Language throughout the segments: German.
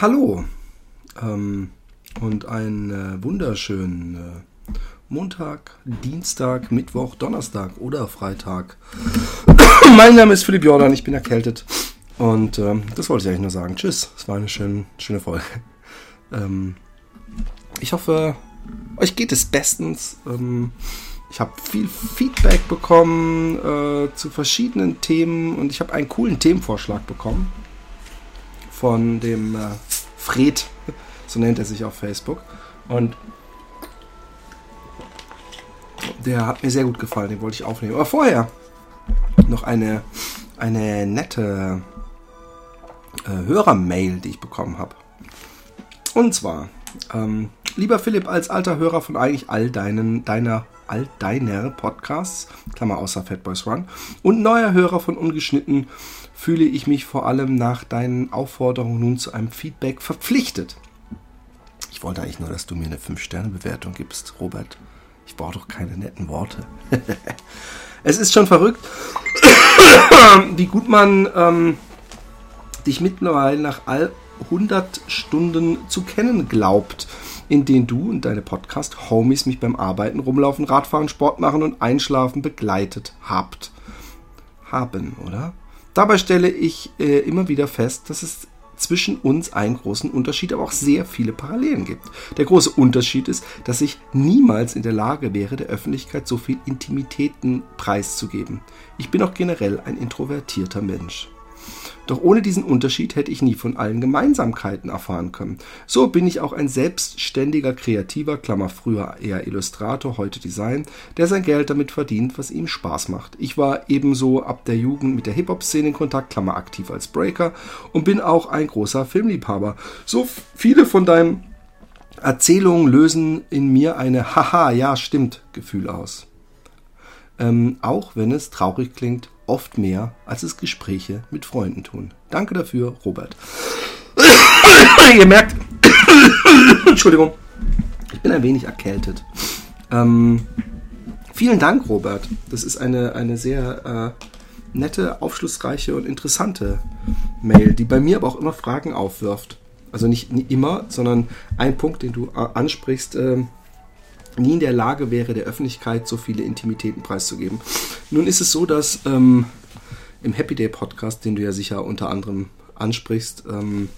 Hallo ähm, und einen äh, wunderschönen äh, Montag, Dienstag, Mittwoch, Donnerstag oder Freitag. mein Name ist Philipp Jordan, ich bin erkältet und ähm, das wollte ich eigentlich nur sagen. Tschüss, es war eine schöne, schöne Folge. Ähm, ich hoffe, euch geht es bestens. Ähm, ich habe viel Feedback bekommen äh, zu verschiedenen Themen und ich habe einen coolen Themenvorschlag bekommen von dem äh, Fred, so nennt er sich auf Facebook. Und der hat mir sehr gut gefallen, den wollte ich aufnehmen. Aber vorher noch eine, eine nette äh, Hörermail, die ich bekommen habe. Und zwar, ähm, lieber Philipp, als alter Hörer von eigentlich all deinen, deiner, all deiner Podcasts, Klammer außer Fatboys Run, und neuer Hörer von Ungeschnitten, fühle ich mich vor allem nach deinen Aufforderungen nun zu einem Feedback verpflichtet. Ich wollte eigentlich nur, dass du mir eine 5-Sterne-Bewertung gibst, Robert. Ich brauche doch keine netten Worte. es ist schon verrückt, wie gut man ähm, dich mittlerweile nach all 100 Stunden zu kennen glaubt, in denen du und deine Podcast-Homies mich beim Arbeiten, Rumlaufen, Radfahren, Sport machen und Einschlafen begleitet habt. Haben, oder? Dabei stelle ich äh, immer wieder fest, dass es zwischen uns einen großen Unterschied, aber auch sehr viele Parallelen gibt. Der große Unterschied ist, dass ich niemals in der Lage wäre, der Öffentlichkeit so viel Intimitäten preiszugeben. Ich bin auch generell ein introvertierter Mensch. Doch ohne diesen Unterschied hätte ich nie von allen Gemeinsamkeiten erfahren können. So bin ich auch ein selbstständiger Kreativer, Klammer früher eher Illustrator, heute Design, der sein Geld damit verdient, was ihm Spaß macht. Ich war ebenso ab der Jugend mit der Hip-Hop-Szene in Kontakt, Klammer aktiv als Breaker und bin auch ein großer Filmliebhaber. So viele von deinen Erzählungen lösen in mir eine Haha, ja stimmt Gefühl aus. Ähm, auch wenn es traurig klingt, oft mehr, als es Gespräche mit Freunden tun. Danke dafür, Robert. Ihr merkt, Entschuldigung, ich bin ein wenig erkältet. Ähm, vielen Dank, Robert. Das ist eine, eine sehr äh, nette, aufschlussreiche und interessante Mail, die bei mir aber auch immer Fragen aufwirft. Also nicht, immer, sondern ein Punkt, den du äh, ansprichst, äh, nie in der Lage wäre, der Öffentlichkeit so viele Intimitäten preiszugeben. Nun ist es so, dass ähm, im Happy Day Podcast, den du ja sicher unter anderem ansprichst, ähm,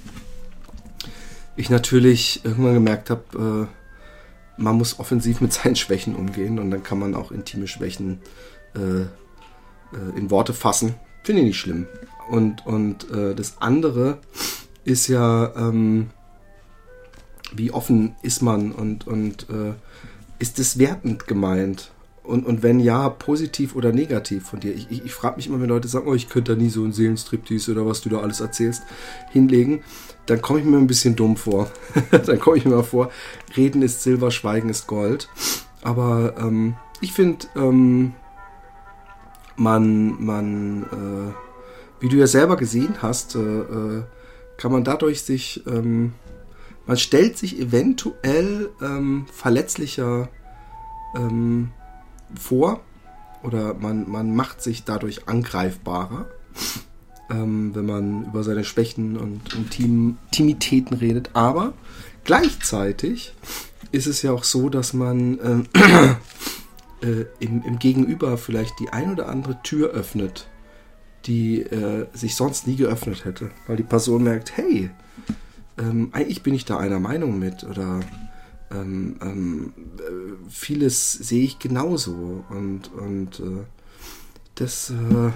ich natürlich irgendwann gemerkt habe, äh, man muss offensiv mit seinen Schwächen umgehen und dann kann man auch intime Schwächen äh, äh, in Worte fassen. Finde ich nicht schlimm. Und, und äh, das andere ist ja, ähm, wie offen ist man und, und äh, ist es wertend gemeint? Und, und wenn ja, positiv oder negativ von dir? Ich, ich, ich frage mich immer, wenn Leute sagen, oh, ich könnte da nie so einen Seelenstriptease oder was du da alles erzählst, hinlegen, dann komme ich mir ein bisschen dumm vor. dann komme ich mir mal vor, Reden ist Silber, Schweigen ist Gold. Aber ähm, ich finde, ähm, man, man, äh, wie du ja selber gesehen hast, äh, äh, kann man dadurch sich ähm, man stellt sich eventuell ähm, verletzlicher ähm, vor oder man, man macht sich dadurch angreifbarer, ähm, wenn man über seine Schwächen und Intimitäten redet. Aber gleichzeitig ist es ja auch so, dass man äh, äh, im, im, Gegenüber vielleicht die ein oder andere Tür öffnet, die äh, sich sonst nie geöffnet hätte, weil die Person merkt, hey, ähm, eigentlich bin ich da einer Meinung mit oder ähm, ähm, äh, vieles sehe ich genauso und, und äh, das äh,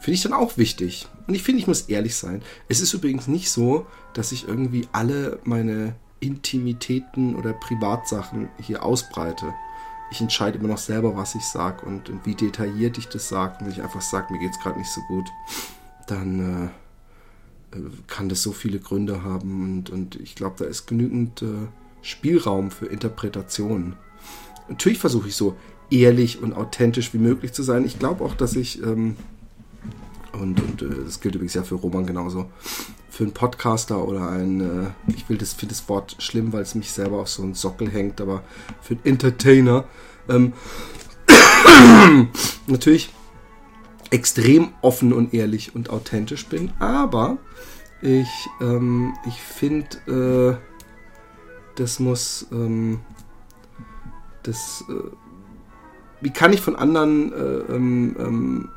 finde ich dann auch wichtig. Und ich finde, ich muss ehrlich sein. Es ist übrigens nicht so, dass ich irgendwie alle meine Intimitäten oder Privatsachen hier ausbreite. Ich entscheide immer noch selber, was ich sage und, und, wie detailliert ich das sage. Und wenn ich einfach sage, mir geht es gerade nicht so gut, dann äh, kann das so viele Gründe haben und, und ich glaube, da ist genügend äh, Spielraum für Interpretationen. Natürlich versuche ich so ehrlich und authentisch wie möglich zu sein. Ich glaube auch, dass ich, ähm, und, und äh, das gilt übrigens ja für Roman genauso, für einen Podcaster oder ein, äh, ich will das, finde das Wort schlimm, weil es mich selber auf so einen Sockel hängt, aber für einen Entertainer, ähm, natürlich extrem offen und ehrlich und authentisch bin, aber Ich, ähm, ich finde, äh, das muss, ähm, das, äh, wie kann ich von anderen äh, ähm, ähm,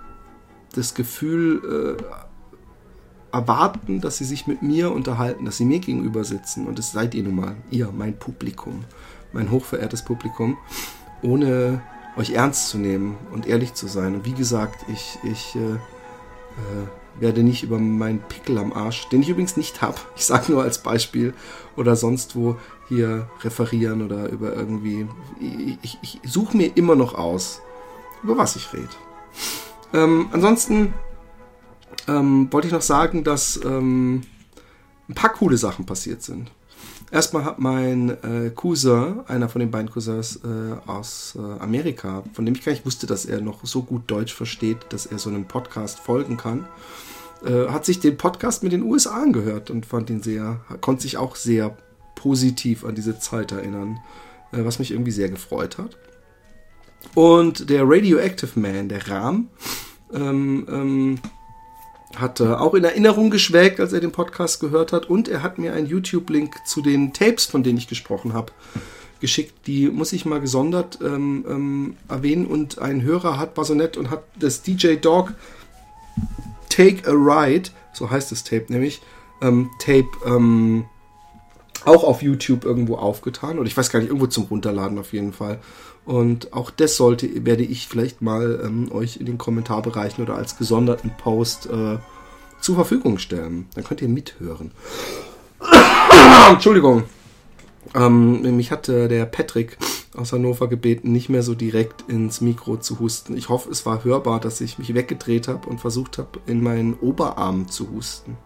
das Gefühl äh, erwarten, dass sie sich mit mir unterhalten, dass sie mir gegenüber sitzen? Und das seid ihr nun mal, ihr, mein Publikum, mein hochverehrtes Publikum, ohne euch ernst zu nehmen und ehrlich zu sein. Und wie gesagt, ich, ich äh, äh, werde nicht über meinen Pickel am Arsch, den ich übrigens nicht habe, ich sage nur als Beispiel, oder sonst wo hier referieren oder über irgendwie. Ich, ich, ich suche mir immer noch aus, über was ich rede. Ähm, ansonsten ähm, wollte ich noch sagen, dass ähm, ein paar coole Sachen passiert sind. Erstmal hat mein äh, Cousin, einer von den beiden Cousins äh, aus äh, Amerika, von dem ich gar nicht wusste, dass er noch so gut Deutsch versteht, dass er so einem Podcast folgen kann, äh, hat sich den Podcast mit den USA angehört und fand ihn sehr, konnte sich auch sehr positiv an diese Zeit erinnern, äh, was mich irgendwie sehr gefreut hat. Und der Radioactive Man, der Rahm, ähm, ähm, hat äh, auch in Erinnerung geschwelgt, als er den Podcast gehört hat. Und er hat mir einen YouTube-Link zu den Tapes, von denen ich gesprochen habe, geschickt. Die muss ich mal gesondert ähm, ähm, erwähnen. Und ein Hörer hat, war so nett und hat das DJ Dog Take a Ride, so heißt das Tape nämlich, ähm, Tape ähm, auch auf YouTube irgendwo aufgetan. Und ich weiß gar nicht, irgendwo zum Runterladen auf jeden Fall. Und auch das sollte, werde ich vielleicht mal ähm, euch in den Kommentarbereichen oder als gesonderten Post äh, zur Verfügung stellen. Dann könnt ihr mithören. Entschuldigung. Ähm, mich hatte der Patrick aus Hannover gebeten, nicht mehr so direkt ins Mikro zu husten. Ich hoffe, es war hörbar, dass ich mich weggedreht habe und versucht habe, in meinen Oberarm zu husten.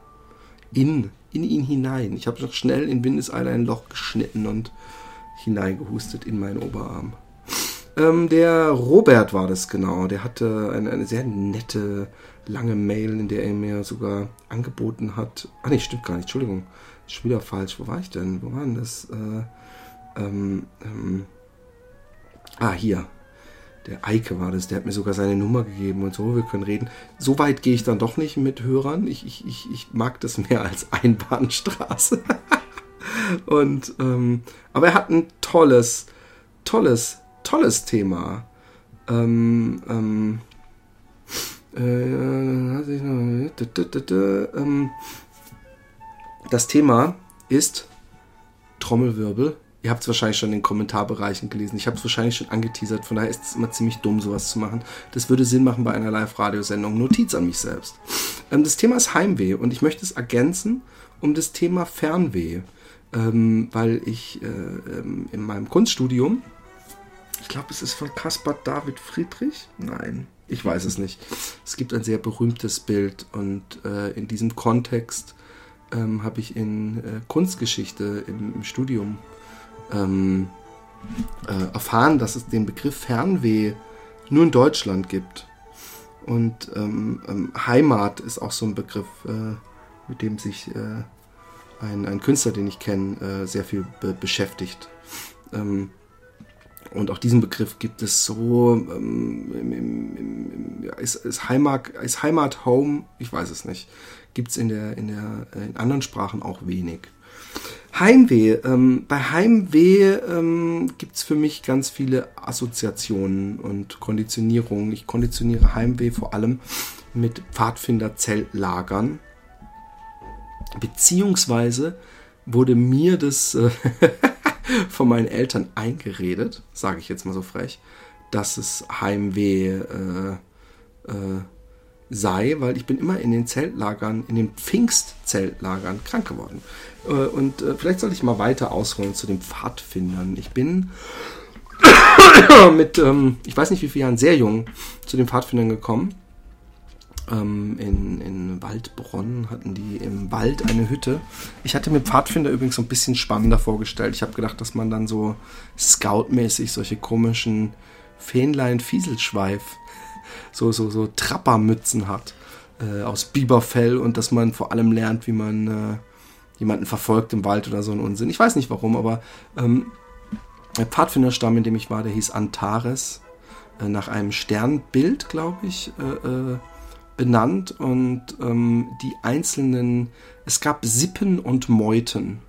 In, in ihn hinein. Ich habe noch schnell in Windeseile ein Loch geschnitten und hineingehustet in meinen Oberarm. Ähm, der Robert war das genau. Der hatte eine, eine, sehr nette, lange Mail, in der er mir sogar angeboten hat. Ah, nee, stimmt gar nicht. Entschuldigung. Ist schon wieder falsch. Wo war ich denn? Wo war denn das? Äh, ähm, ähm, ah, hier. Der Eike war das. Der hat mir sogar seine Nummer gegeben und so. Wir können reden. So weit gehe ich dann doch nicht mit Hörern. Ich, ich, ich, ich mag das mehr als Einbahnstraße. und, ähm, aber er hat ein tolles, tolles tolles Thema. Ähm, ähm, äh, ähm, das Thema ist Trommelwirbel. Ihr habt es wahrscheinlich schon in den Kommentarbereichen gelesen. Ich habe es wahrscheinlich schon angeteasert. Von daher ist es immer ziemlich dumm, sowas zu machen. Das würde Sinn machen bei einer Live-Radiosendung. Notiz an mich selbst. Ähm, das Thema ist Heimweh und ich möchte es ergänzen um das Thema Fernweh. Ähm, weil ich äh, ähm, in meinem Kunststudium ich glaube, es ist von Caspar David Friedrich. Nein, ich weiß es nicht. Es gibt ein sehr berühmtes Bild und äh, in diesem Kontext ähm, habe ich in äh, Kunstgeschichte im, im Studium ähm, äh, erfahren, dass es den Begriff Fernweh nur in Deutschland gibt. Und ähm, ähm Heimat ist auch so ein Begriff, äh, mit dem sich äh, ein, ein Künstler, den ich kenne, äh, sehr viel be beschäftigt. Ähm, und auch diesen Begriff gibt es so, ähm, im, im, im, ist, ist, Heimat, ist Heimat Home, ich weiß es nicht. Gibt es in, der, in, der, in anderen Sprachen auch wenig. Heimweh. Ähm, bei Heimweh ähm, gibt es für mich ganz viele Assoziationen und Konditionierungen. Ich konditioniere Heimweh vor allem mit Pfadfinderzeltlagern. Beziehungsweise wurde mir das äh, von meinen Eltern eingeredet, sage ich jetzt mal so frech, dass es Heimweh äh, äh, sei, weil ich bin immer in den Zeltlagern, in den Pfingstzeltlagern krank geworden. Äh, und äh, vielleicht sollte ich mal weiter ausholen zu den Pfadfindern. Ich bin mit, ähm, ich weiß nicht wie vielen Jahren, sehr jung zu den Pfadfindern gekommen ähm, in, in Waldbronn hatten die im Wald eine Hütte. Ich hatte mir Pfadfinder übrigens so ein bisschen spannender vorgestellt. Ich habe gedacht, dass man dann so scoutmäßig solche komischen Fähnlein-Fieselschweif, so, so, so Trappermützen hat äh, aus Biberfell und dass man vor allem lernt, wie man äh, jemanden verfolgt im Wald oder so ein Unsinn. Ich weiß nicht warum, aber ähm, der Pfadfinderstamm, in dem ich war, der hieß Antares. Äh, nach einem Sternbild, glaube ich, äh, äh benannt und ähm, die einzelnen, es gab Sippen und Meuten.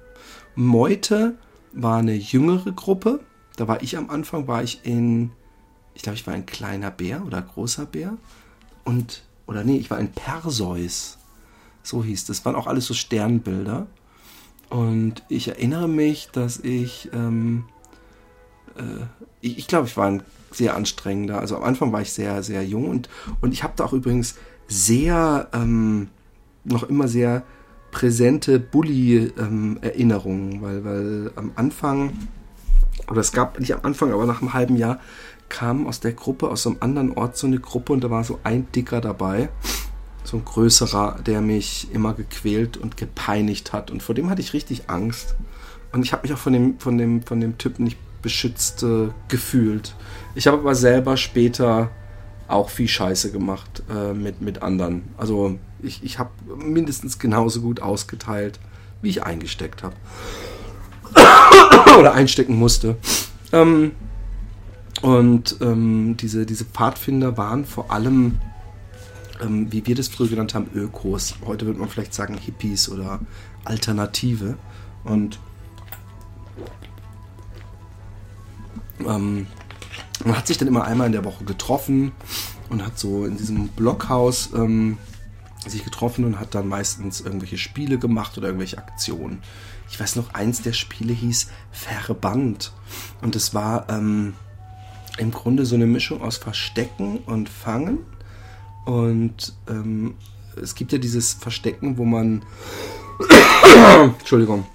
Meute war eine jüngere Gruppe. Da war ich am Anfang, war ich in, ich glaube, ich war ein kleiner Bär oder großer Bär. Und, oder nee, ich war ein Perseus. So hieß das. Waren auch alles so Sternbilder. Und ich erinnere mich, dass ich, ähm, äh, ich, ich glaube, ich war ein sehr anstrengender. Also am Anfang war ich sehr, sehr jung und, und ich habe da auch übrigens sehr, ähm, noch immer sehr präsente Bully-Erinnerungen, ähm, weil, weil am Anfang, oder es gab nicht am Anfang, aber nach einem halben Jahr kam aus der Gruppe, aus einem anderen Ort so eine Gruppe und da war so ein Dicker dabei, so ein größerer, der mich immer gequält und gepeinigt hat und vor dem hatte ich richtig Angst und ich habe mich auch von dem, von dem, von dem Typen nicht beschützt äh, gefühlt. Ich habe aber selber später auch viel Scheiße gemacht äh, mit, mit anderen. Also ich, ich habe mindestens genauso gut ausgeteilt, wie ich eingesteckt habe. Oder einstecken musste. Ähm, und ähm, diese, diese Pfadfinder waren vor allem, ähm, wie wir das früher genannt haben, Ökos. Heute würde man vielleicht sagen Hippies oder Alternative. Und ähm, man hat sich dann immer einmal in der Woche getroffen und hat so in diesem Blockhaus ähm, sich getroffen und hat dann meistens irgendwelche Spiele gemacht oder irgendwelche Aktionen. Ich weiß noch, eins der Spiele hieß Verband. Und es war ähm, im Grunde so eine Mischung aus Verstecken und Fangen. Und ähm, es gibt ja dieses Verstecken, wo man. Entschuldigung.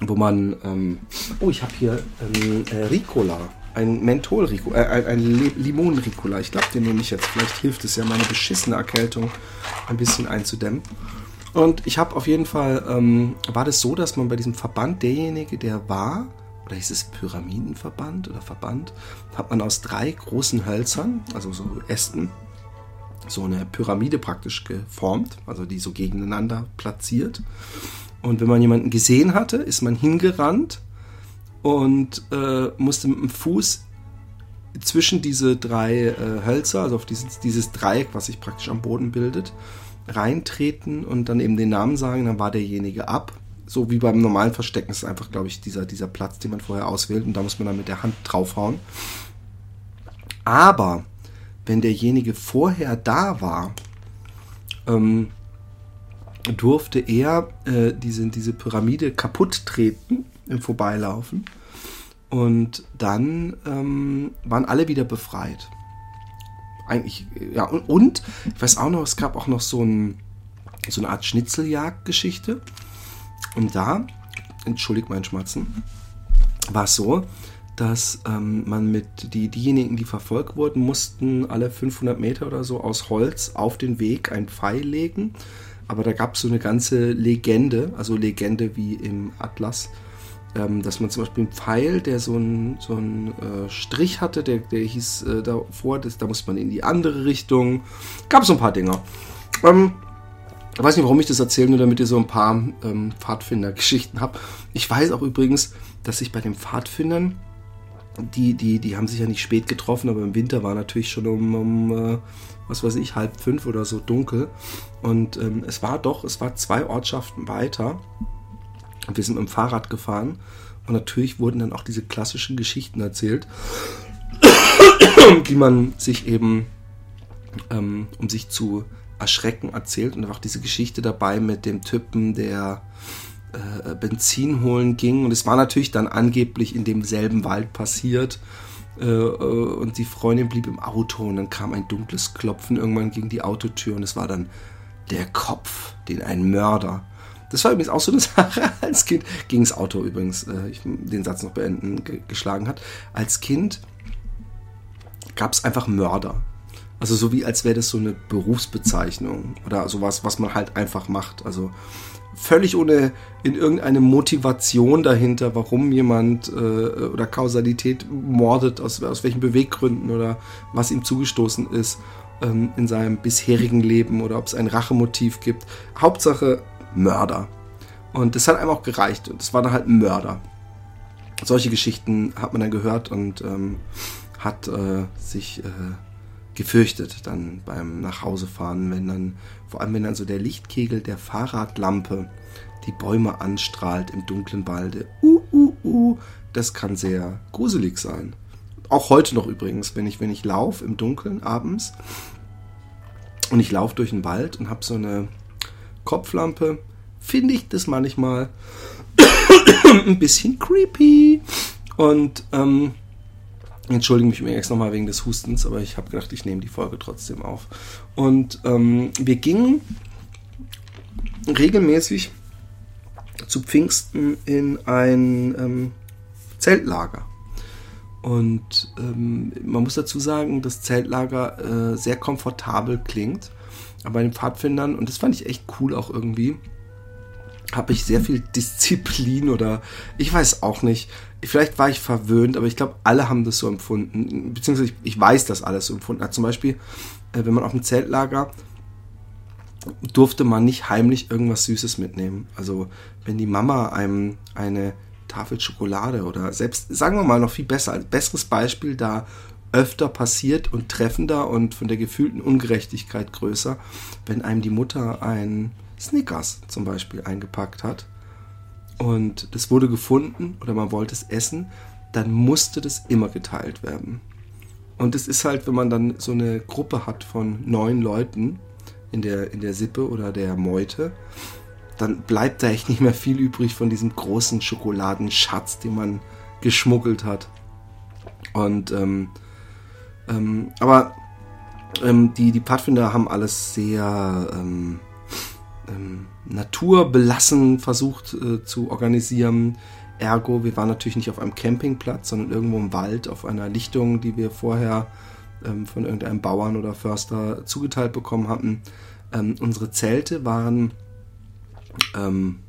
Wo man. Ähm, oh, ich habe hier ähm, äh, Ricola ein menthol äh, ein, ein Limonen-Ricola. Ich glaube, den nehme ich jetzt. Vielleicht hilft es ja, meine beschissene Erkältung ein bisschen einzudämmen. Und ich habe auf jeden Fall, ähm, war das so, dass man bei diesem Verband, derjenige, der war, oder hieß es Pyramidenverband oder Verband, hat man aus drei großen Hölzern, also so Ästen, so eine Pyramide praktisch geformt, also die so gegeneinander platziert. Und wenn man jemanden gesehen hatte, ist man hingerannt und äh, musste mit dem Fuß zwischen diese drei äh, Hölzer, also auf dieses, dieses Dreieck, was sich praktisch am Boden bildet, reintreten und dann eben den Namen sagen, dann war derjenige ab. So wie beim normalen Verstecken ist einfach, glaube ich, dieser, dieser Platz, den man vorher auswählt und da muss man dann mit der Hand draufhauen. Aber wenn derjenige vorher da war, ähm, durfte er äh, diese, diese Pyramide kaputt treten im Vorbeilaufen. Und dann ähm, waren alle wieder befreit. Eigentlich, ja, und, und, ich weiß auch noch, es gab auch noch so, ein, so eine Art Schnitzeljagd-Geschichte. Und da, entschuldigt mein Schmatzen, war es so, dass ähm, man mit die, diejenigen, die verfolgt wurden, mussten alle 500 Meter oder so aus Holz auf den Weg ein Pfeil legen. Aber da gab es so eine ganze Legende, also Legende wie im Atlas, ähm, dass man zum Beispiel einen Pfeil, der so einen so äh, Strich hatte, der, der hieß äh, davor, das, da muss man in die andere Richtung. Gab so ein paar Dinger. Ähm, ich weiß nicht, warum ich das erzähle, nur damit ihr so ein paar ähm, Pfadfinder-Geschichten habt. Ich weiß auch übrigens, dass ich bei den Pfadfindern, die, die, die haben sich ja nicht spät getroffen, aber im Winter war natürlich schon um, um äh, was weiß ich, halb fünf oder so dunkel. Und ähm, es war doch, es war zwei Ortschaften weiter. Und wir sind mit dem Fahrrad gefahren und natürlich wurden dann auch diese klassischen Geschichten erzählt, die man sich eben, ähm, um sich zu erschrecken, erzählt. Und auch diese Geschichte dabei mit dem Typen, der äh, Benzin holen ging. Und es war natürlich dann angeblich in demselben Wald passiert. Äh, äh, und die Freundin blieb im Auto und dann kam ein dunkles Klopfen irgendwann gegen die Autotür und es war dann der Kopf, den ein Mörder das war übrigens auch so eine Sache als Kind, gegen das Auto übrigens, äh, ich den Satz noch beenden, ge geschlagen hat. Als Kind gab es einfach Mörder. Also so wie als wäre das so eine Berufsbezeichnung oder sowas, was man halt einfach macht. Also völlig ohne in irgendeine Motivation dahinter, warum jemand äh, oder Kausalität mordet, aus, aus welchen Beweggründen oder was ihm zugestoßen ist ähm, in seinem bisherigen Leben oder ob es ein Rachemotiv gibt. Hauptsache Mörder. Und das hat einem auch gereicht. Und es war dann halt ein Mörder. Solche Geschichten hat man dann gehört und ähm, hat äh, sich äh, gefürchtet dann beim Nachhausefahren, wenn dann, vor allem wenn dann so der Lichtkegel der Fahrradlampe die Bäume anstrahlt im dunklen Walde. Uh, uh, uh, das kann sehr gruselig sein. Auch heute noch übrigens, wenn ich, wenn ich laufe im Dunkeln abends und ich laufe durch den Wald und habe so eine Kopflampe, finde ich das manchmal ein bisschen creepy. Und ähm, entschuldige mich jetzt nochmal wegen des Hustens, aber ich habe gedacht, ich nehme die Folge trotzdem auf. Und ähm, wir gingen regelmäßig zu Pfingsten in ein ähm, Zeltlager. Und ähm, man muss dazu sagen, dass Zeltlager äh, sehr komfortabel klingt. Aber bei den Pfadfindern, und das fand ich echt cool auch irgendwie, habe ich sehr viel Disziplin oder ich weiß auch nicht. Vielleicht war ich verwöhnt, aber ich glaube, alle haben das so empfunden. Beziehungsweise ich, ich weiß, dass alles so empfunden hat. Zum Beispiel, äh, wenn man auf dem Zeltlager durfte man nicht heimlich irgendwas Süßes mitnehmen. Also wenn die Mama einem eine Tafel Schokolade oder selbst, sagen wir mal noch viel besser, ein besseres Beispiel da öfter passiert und treffender und von der gefühlten Ungerechtigkeit größer, wenn einem die Mutter ein Snickers zum Beispiel eingepackt hat und das wurde gefunden oder man wollte es essen, dann musste das immer geteilt werden. Und es ist halt, wenn man dann so eine Gruppe hat von neun Leuten in der, in der Sippe oder der Meute, dann bleibt da echt nicht mehr viel übrig von diesem großen Schokoladenschatz, den man geschmuggelt hat. Und ähm, ähm, aber ähm, die, die Pfadfinder haben alles sehr ähm, ähm, naturbelassen versucht äh, zu organisieren. Ergo, wir waren natürlich nicht auf einem Campingplatz, sondern irgendwo im Wald auf einer Lichtung, die wir vorher ähm, von irgendeinem Bauern oder Förster zugeteilt bekommen hatten. Ähm, unsere Zelte waren ähm,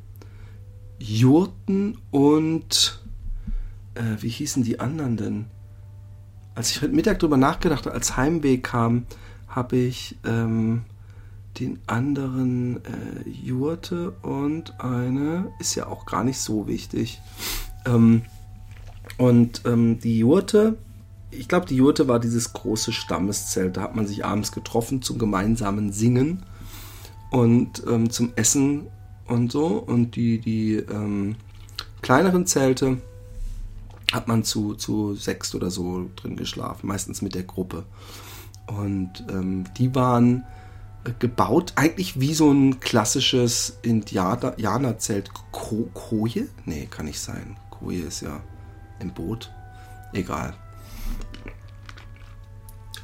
Jurten und äh, wie hießen die anderen denn? Als ich heute Mittag drüber nachgedacht habe, als Heimweg kam, habe ich ähm, den anderen äh, Jurte und eine ist ja auch gar nicht so wichtig. Ähm, und ähm, die Jurte, ich glaube, die Jurte war dieses große Stammeszelt. Da hat man sich abends getroffen zum gemeinsamen Singen und ähm, zum Essen und so. Und die, die ähm, kleineren Zelte hat man zu, zu sechs oder so drin geschlafen, meistens mit der Gruppe. Und ähm, die waren gebaut, eigentlich wie so ein klassisches Indianerzelt. Ko Koje? Nee, kann nicht sein. Koje ist ja im Boot. Egal.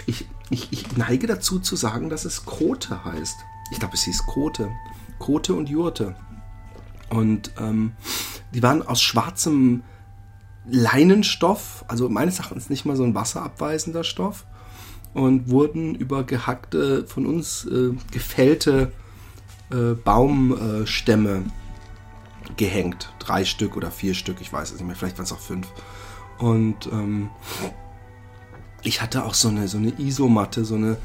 Ich, ich, ich neige dazu zu sagen, dass es Kote heißt. Ich glaube, es hieß Kote. Kote und Jurte. Und ähm, die waren aus schwarzem Leinenstoff, also meines Erachtens nicht mal so ein wasserabweisender Stoff und wurden über gehackte, von uns äh, gefällte äh, Baumstämme gehängt. Drei Stück oder vier Stück, ich weiß es nicht mehr, vielleicht waren es auch fünf. Und ähm, ich hatte auch so eine, so eine Isomatte, so eine,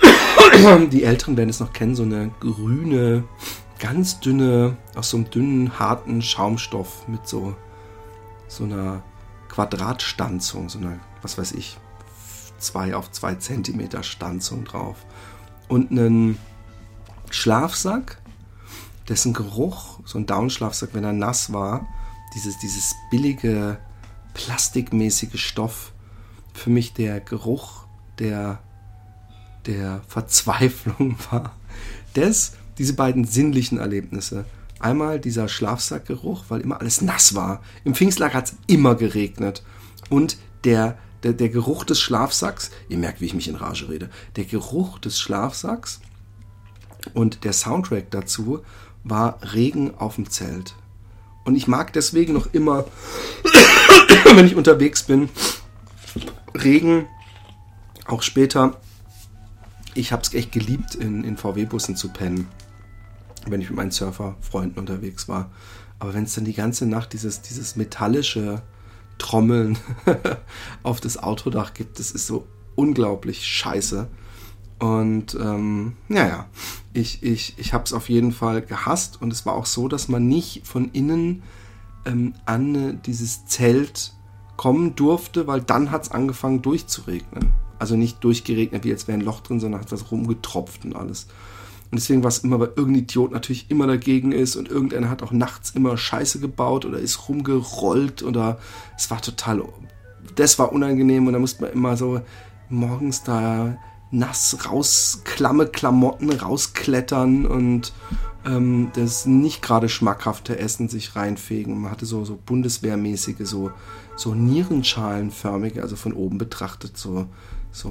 die Älteren werden es noch kennen, so eine grüne, ganz dünne, aus so einem dünnen, harten Schaumstoff mit so, so einer Quadratstanzung, so einer, was weiß ich, 2 auf 2 Zentimeter Stanzung drauf. Und einen Schlafsack, dessen Geruch, so ein Downschlafsack, wenn er nass war, dieses, dieses billige, plastikmäßige Stoff, für mich der Geruch der, der Verzweiflung war. Das, diese beiden sinnlichen Erlebnisse. Einmal dieser Schlafsackgeruch, weil immer alles nass war. Im Pfingstlager hat es immer geregnet. Und der der, der Geruch des Schlafsacks, ihr merkt, wie ich mich in Rage rede, der Geruch des Schlafsacks und der Soundtrack dazu war Regen auf dem Zelt. Und ich mag deswegen noch immer, wenn ich unterwegs bin, Regen, auch später. Ich habe es echt geliebt, in, in VW-Bussen zu pennen, wenn ich mit meinen Surferfreunden unterwegs war. Aber wenn es dann die ganze Nacht dieses, dieses metallische Trommeln auf das Autodach gibt. Das ist so unglaublich scheiße. Und ähm, naja, ich, ich, ich habe es auf jeden Fall gehasst. Und es war auch so, dass man nicht von innen ähm, an dieses Zelt kommen durfte, weil dann hat es angefangen durchzuregnen. Also nicht durchgeregnet, wie jetzt wäre ein Loch drin, sondern hat das rumgetropft und alles. Und deswegen war es immer, weil irgendein Idiot natürlich immer dagegen ist und irgendeiner hat auch nachts immer Scheiße gebaut oder ist rumgerollt oder es war total, das war unangenehm und da musste man immer so morgens da nass raus, klamme Klamotten rausklettern und ähm, das nicht gerade schmackhafte Essen sich reinfegen. Man hatte so, so bundeswehrmäßige, so, so Nierenschalenförmige, also von oben betrachtet, so, so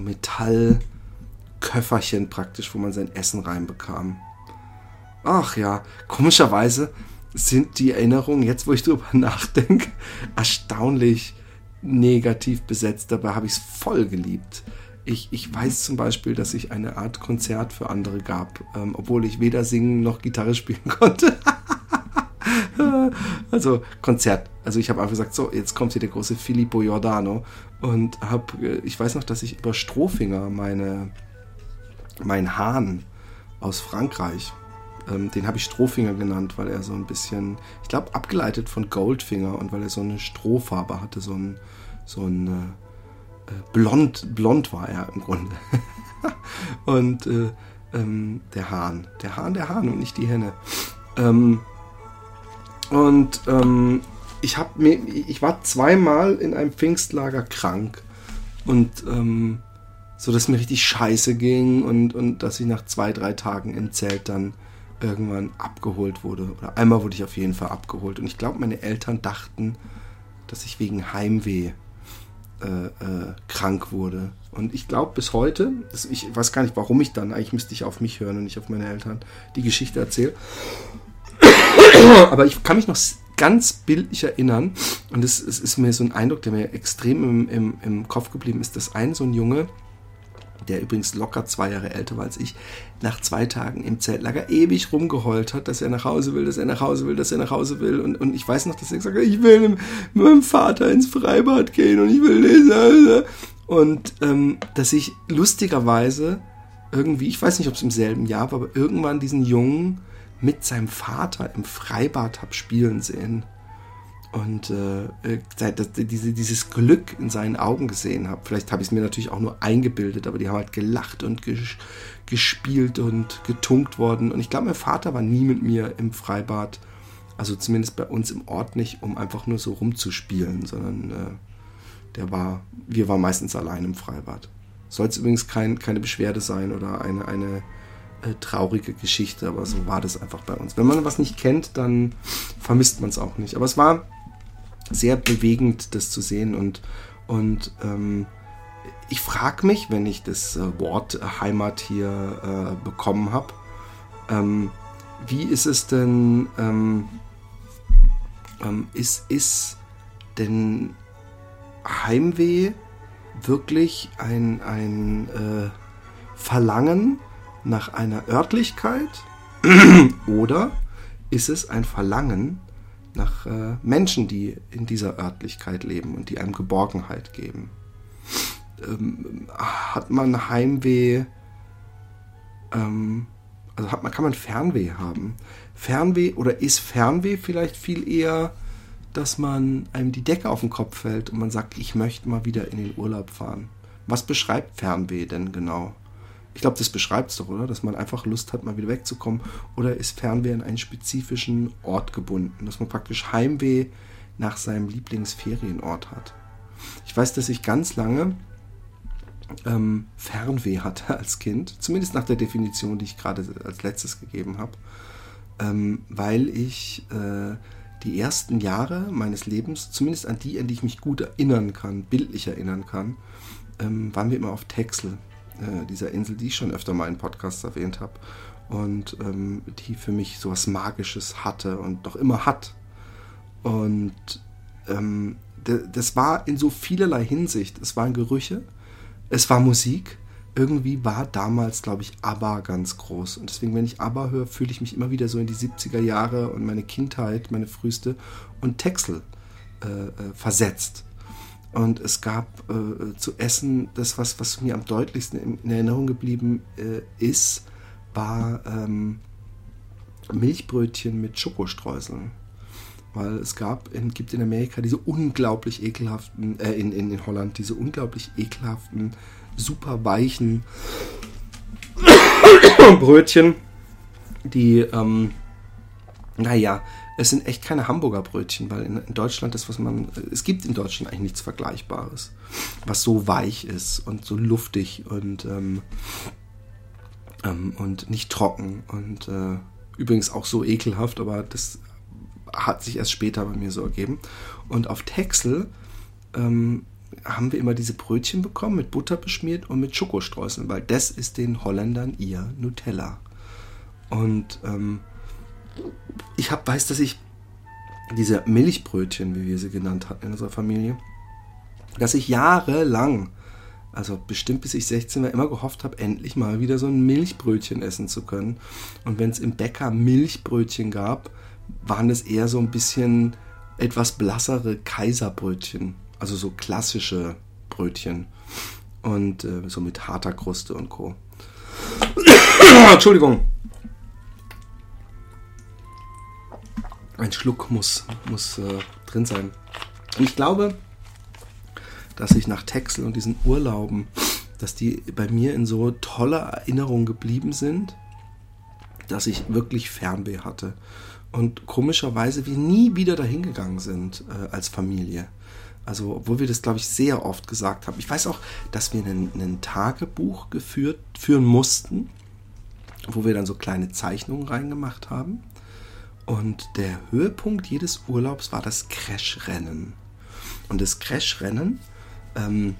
Metallköfferchen praktisch, wo man sein Essen reinbekam. Ach ja, komischerweise sind die Erinnerungen, jetzt wo ich drüber nachdenke, erstaunlich negativ besetzt. Dabei habe ich es voll geliebt. Ich, ich weiß zum Beispiel, dass ich eine Art Konzert für andere gab, ähm, obwohl ich weder singen noch Gitarre spielen konnte. also Konzert. Also ich habe einfach gesagt, so, jetzt kommt hier der große Filippo Giordano und habe, äh, ich weiß noch, dass ich über Strohfinger meine, mein Hahn aus Frankreich, ähm, den habe ich Strohfinger genannt, weil er so ein bisschen, ich glaube, abgeleitet von Goldfinger und weil er so eine Strohfarbe hatte, so ein, so ein äh, äh, blond, blond war er im Grunde. und äh, ähm, der Hahn. Der Hahn, der Hahn und nicht die Henne. Ähm, und ähm, ich, hab mir, ich war zweimal in einem Pfingstlager krank. Und ähm, so, dass mir richtig scheiße ging und, und dass ich nach zwei, drei Tagen im Zelt dann irgendwann abgeholt wurde. Oder einmal wurde ich auf jeden Fall abgeholt. Und ich glaube, meine Eltern dachten, dass ich wegen Heimweh äh, äh, krank wurde. Und ich glaube bis heute, ich weiß gar nicht, warum ich dann, eigentlich müsste ich auf mich hören und nicht auf meine Eltern, die Geschichte erzähle. Aber ich kann mich noch ganz bildlich erinnern, und es, es ist mir so ein Eindruck, der mir extrem im, im, im Kopf geblieben ist, dass ein so ein Junge, der übrigens locker zwei Jahre älter war als ich, nach zwei Tagen im Zeltlager ewig rumgeheult hat, dass er nach Hause will, dass er nach Hause will, dass er nach Hause will. Und, und ich weiß noch, dass er gesagt hat, ich will mit meinem Vater ins Freibad gehen und ich will das. Und ähm, dass ich lustigerweise irgendwie, ich weiß nicht, ob es im selben Jahr war, aber irgendwann diesen Jungen mit seinem Vater im Freibad habe spielen sehen und äh, äh dass diese, dieses Glück in seinen Augen gesehen habe. Vielleicht habe ich es mir natürlich auch nur eingebildet, aber die haben halt gelacht und ges gespielt und getunkt worden. Und ich glaube, mein Vater war nie mit mir im Freibad, also zumindest bei uns im Ort nicht, um einfach nur so rumzuspielen, sondern äh, der war, wir waren meistens allein im Freibad. Soll es übrigens kein, keine Beschwerde sein oder eine, eine äh, traurige Geschichte, aber so war das einfach bei uns. Wenn man was nicht kennt, dann vermisst man es auch nicht. Aber es war sehr bewegend, das zu sehen. Und, und ähm, ich frage mich, wenn ich das äh, Wort Heimat hier äh, bekommen habe, ähm, wie ist es denn, ähm, ähm, ist, ist denn Heimweh wirklich ein, ein äh, Verlangen nach einer Örtlichkeit oder ist es ein Verlangen nach äh, Menschen, die in dieser Örtlichkeit leben und die einem Geborgenheit geben. Ähm, hat man Heimweh, ähm, also hat man, kann man Fernweh haben? Fernweh oder ist Fernweh vielleicht viel eher, dass man einem die Decke auf den Kopf fällt und man sagt, ich möchte mal wieder in den Urlaub fahren? Was beschreibt Fernweh denn genau? Ich glaube, das beschreibt es doch, oder? Dass man einfach Lust hat, mal wieder wegzukommen. Oder ist Fernweh an einen spezifischen Ort gebunden? Dass man praktisch Heimweh nach seinem Lieblingsferienort hat. Ich weiß, dass ich ganz lange ähm, Fernweh hatte als Kind, zumindest nach der Definition, die ich gerade als letztes gegeben habe, ähm, weil ich äh, die ersten Jahre meines Lebens, zumindest an die, an die ich mich gut erinnern kann, bildlich erinnern kann, ähm, waren wir immer auf Texel äh, dieser Insel, die ich schon öfter mal in Podcasts erwähnt habe und ähm, die für mich sowas Magisches hatte und noch immer hat. Und ähm, das war in so vielerlei Hinsicht. Es waren Gerüche, es war Musik. Irgendwie war damals, glaube ich, ABBA ganz groß. Und deswegen, wenn ich ABBA höre, fühle ich mich immer wieder so in die 70er Jahre und meine Kindheit, meine früheste und Texel äh, äh versetzt. Und es gab äh, zu essen, das, was, was mir am deutlichsten in, in Erinnerung geblieben äh, ist, war ähm, Milchbrötchen mit Schokostreuseln. weil es gab, in, gibt in Amerika diese unglaublich ekelhaften, äh, in, in, in Holland, diese unglaublich ekelhaften, super weichen Brötchen, die, ähm, naja, es sind echt keine Hamburger Brötchen, weil in, in, Deutschland ist, was man, es gibt in Deutschland eigentlich nichts Vergleichbares, was so weich ist und so luftig und, ähm, ähm, und nicht trocken und äh, übrigens auch so ekelhaft, aber das hat sich erst später bei mir so ergeben. Und auf Texel ähm, haben wir immer diese Brötchen bekommen, mit Butter beschmiert und mit Schokostreuseln, weil das ist den Holländern ihr Nutella. Und ähm, ich hab, weiß, dass ich diese Milchbrötchen, wie wir sie genannt hatten in unserer Familie, dass ich jahrelang, also bestimmt bis ich 16 war, immer gehofft habe, endlich mal wieder so ein Milchbrötchen essen zu können. Und wenn es im Bäcker Milchbrötchen gab, waren es eher so ein bisschen etwas blassere Kaiserbrötchen. Also so klassische Brötchen. Und äh, so mit harter Kruste und Co. Entschuldigung. Ein Schluck muss, muss äh, drin sein. Und ich glaube, dass ich nach Texel und diesen Urlauben, dass die bei mir in so toller Erinnerung geblieben sind, dass ich wirklich Fernweh hatte und komischerweise wir nie wieder dahin gegangen sind äh, als Familie. Also, obwohl wir das, glaube ich, sehr oft gesagt haben. Ich weiß auch, dass wir ein Tagebuch geführt, führen mussten, wo wir dann so kleine Zeichnungen reingemacht haben. Und der Höhepunkt jedes Urlaubs war das Crashrennen. Und das Crashrennen ähm,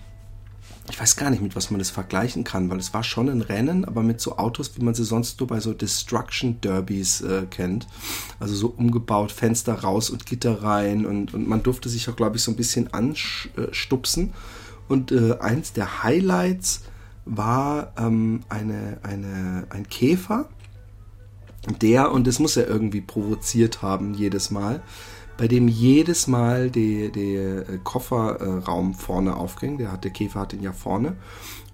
ich weiß gar nicht, mit was man das vergleichen kann, weil es war schon ein Rennen, aber mit so Autos, wie man sie sonst nur bei so Destruction Derbys äh, kennt. Also so umgebaut, Fenster raus und Gitter rein und, und man durfte sich auch, glaube ich, so ein bisschen anstupsen. Und äh, eins der Highlights war ähm, eine, eine, ein Käfer, der, und das muss er irgendwie provoziert haben jedes Mal, bei dem jedes Mal der äh, Kofferraum vorne aufging. Der, hat, der Käfer hat den ja vorne.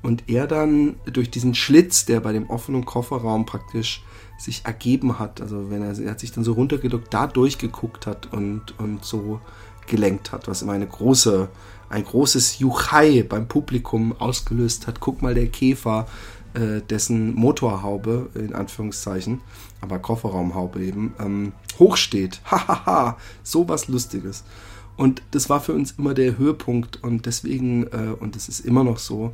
Und er dann durch diesen Schlitz, der bei dem offenen Kofferraum praktisch sich ergeben hat, also wenn er, er hat sich dann so runtergeduckt, da durchgeguckt hat und, und so gelenkt hat, was immer eine große, ein großes Juchai beim Publikum ausgelöst hat. Guck mal, der Käfer, äh, dessen Motorhaube, in Anführungszeichen, aber Kofferraumhaube eben, ähm, hochsteht. Hahaha, so was Lustiges. Und das war für uns immer der Höhepunkt und deswegen, äh, und es ist immer noch so,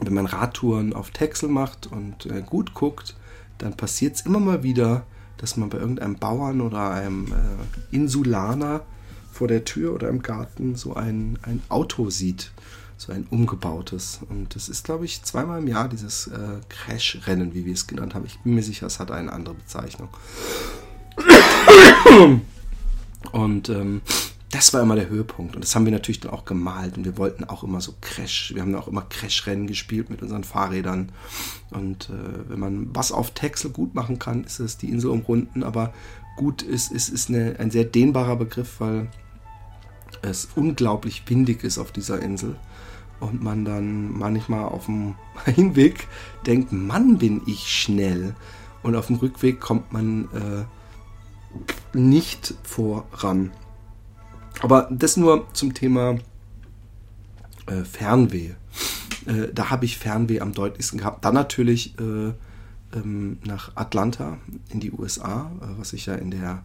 wenn man Radtouren auf Texel macht und äh, gut guckt, dann passiert es immer mal wieder, dass man bei irgendeinem Bauern oder einem äh, Insulaner vor der Tür oder im Garten so ein, ein Auto sieht so ein umgebautes. Und das ist, glaube ich, zweimal im Jahr dieses äh, Crash-Rennen, wie wir es genannt haben. Ich bin mir sicher, es hat eine andere Bezeichnung. Und ähm, das war immer der Höhepunkt. Und das haben wir natürlich dann auch gemalt. Und wir wollten auch immer so Crash. Wir haben auch immer Crash-Rennen gespielt mit unseren Fahrrädern. Und äh, wenn man was auf Texel gut machen kann, ist es die Insel umrunden. Aber gut ist, ist, ist eine, ein sehr dehnbarer Begriff, weil es unglaublich windig ist auf dieser Insel und man dann manchmal auf dem Hinweg denkt, Mann, bin ich schnell. Und auf dem Rückweg kommt man äh, nicht voran. Aber das nur zum Thema äh, Fernweh. Äh, da habe ich Fernweh am deutlichsten gehabt. Dann natürlich äh, ähm, nach Atlanta in die USA, äh, was ich ja in der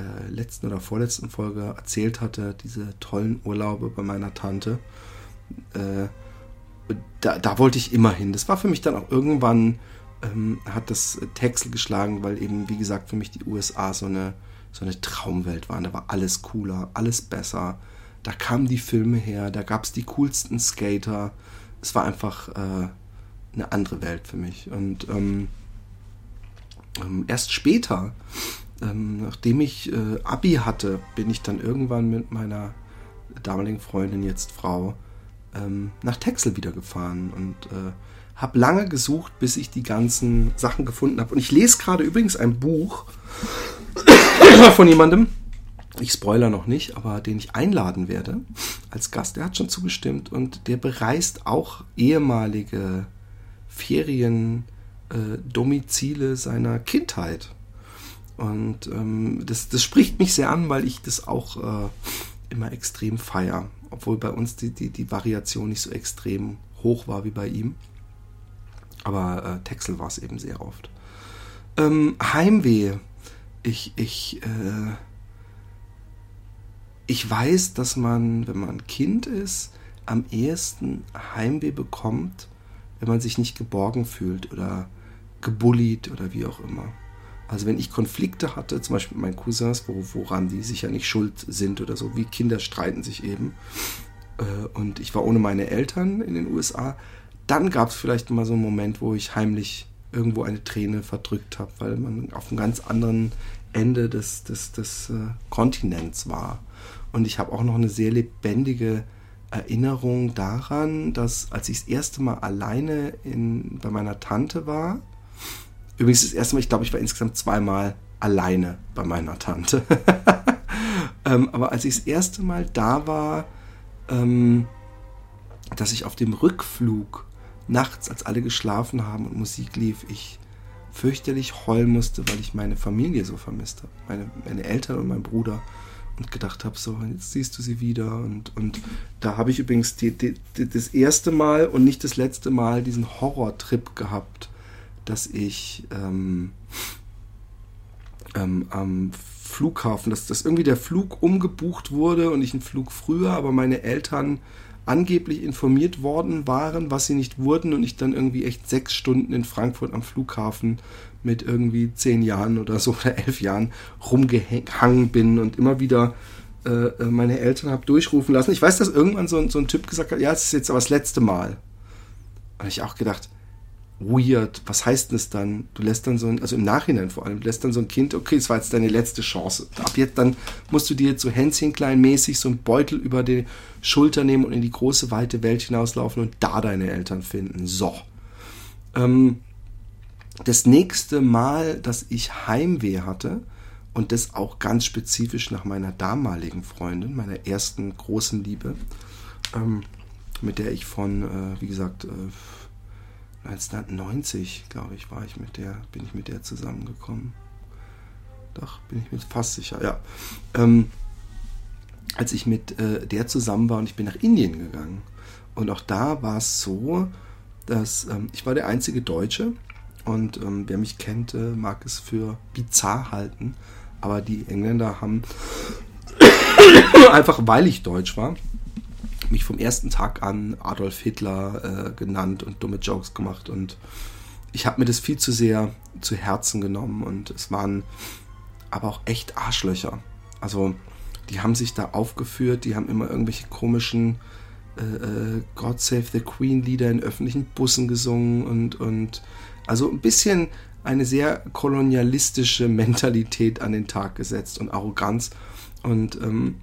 äh, letzten oder vorletzten Folge erzählt hatte, diese tollen Urlaube bei meiner Tante äh, da, da, wollte ich immer hin. Das war für mich dann auch irgendwann, ähm, hat das Texel geschlagen, weil eben, wie gesagt, für mich die USA so eine, so eine Traumwelt waren. Da war alles cooler, alles besser. Da kamen die Filme her, da gab es die coolsten Skater. Es war einfach äh, eine andere Welt für mich. Und ähm, ähm, erst später, ähm, nachdem ich äh, Abi hatte, bin ich dann irgendwann mit meiner damaligen Freundin, jetzt Frau, ähm, nach Texel wieder gefahren und äh, habe lange gesucht, bis ich die ganzen Sachen gefunden habe. Und ich lese gerade übrigens ein Buch von jemandem, ich spoiler noch nicht, aber den ich einladen werde als Gast. Der hat schon zugestimmt und der bereist auch ehemalige Feriendomizile äh, seiner Kindheit. Und ähm, das, das spricht mich sehr an, weil ich das auch äh, immer extrem feier. Obwohl bei uns die, die, die Variation nicht so extrem hoch war wie bei ihm. Aber äh, Texel war es eben sehr oft. Ähm, Heimweh. Ich, ich, äh, ich weiß, dass man, wenn man Kind ist, am ehesten Heimweh bekommt, wenn man sich nicht geborgen fühlt oder gebullied oder wie auch immer. Also wenn ich Konflikte hatte, zum Beispiel mit meinen Cousins, wo, woran die sicher nicht schuld sind oder so, wie Kinder streiten sich eben, äh, und ich war ohne meine Eltern in den USA, dann gab es vielleicht mal so einen Moment, wo ich heimlich irgendwo eine Träne verdrückt habe, weil man auf einem ganz anderen Ende des, des, des äh, Kontinents war. Und ich habe auch noch eine sehr lebendige Erinnerung daran, dass als ich das erste Mal alleine in, bei meiner Tante war, übrigens das erste Mal, ich glaube, ich war insgesamt zweimal alleine bei meiner Tante. ähm, aber als ich das erste Mal da war, ähm, dass ich auf dem Rückflug nachts, als alle geschlafen haben und Musik lief, ich fürchterlich heulen musste, weil ich meine Familie so vermisst habe. Meine, meine Eltern und mein Bruder und gedacht habe, so, jetzt siehst du sie wieder. Und, und da habe ich übrigens die, die, die, das erste Mal und nicht das letzte Mal diesen Horrortrip gehabt, dass ich ähm, ähm, am Flughafen, dass, dass irgendwie der Flug umgebucht wurde und ich einen Flug früher, aber meine Eltern angeblich informiert worden waren, was sie nicht wurden und ich dann irgendwie echt sechs Stunden in Frankfurt am Flughafen mit irgendwie zehn Jahren oder so oder elf Jahren rumgehangen bin und immer wieder äh, äh meine Eltern habe durchrufen lassen. Ich weiß, dass irgendwann so, so ein Typ gesagt hat, ja, es ist jetzt aber das letzte Mal. Und ich auch gedacht, weird, was heißt denn das dann? Du lässt dann so ein, also im Nachhinein vor allem, lässt dann so ein Kind, okay, es war jetzt deine letzte Chance. Ab jetzt, dann musst du dir jetzt so Hänschenkleinmäßig so einen Beutel über die Schulter nehmen und in die große, weite Welt hinauslaufen und da deine Eltern finden. So. Ähm, das nächste Mal, dass ich Heimweh hatte, und das auch ganz spezifisch nach meiner damaligen Freundin, meiner ersten großen Liebe, ähm, mit der ich von, äh, wie gesagt, äh, 1990, glaube ich, war ich mit der, bin ich mit der zusammengekommen. Doch, bin ich mir fast sicher, ja. Ähm, als ich mit äh, der zusammen war und ich bin nach Indien gegangen. Und auch da war es so, dass ähm, ich war der einzige Deutsche und ähm, wer mich kennt, äh, mag es für bizarr halten. Aber die Engländer haben einfach, weil ich Deutsch war, mich vom ersten Tag an Adolf Hitler äh, genannt und dumme Jokes gemacht. Und ich habe mir das viel zu sehr zu Herzen genommen. Und es waren aber auch echt Arschlöcher. Also die haben sich da aufgeführt, die haben immer irgendwelche komischen äh, äh God Save the Queen Lieder in öffentlichen Bussen gesungen und, und also ein bisschen eine sehr kolonialistische Mentalität an den Tag gesetzt und Arroganz. Und ähm,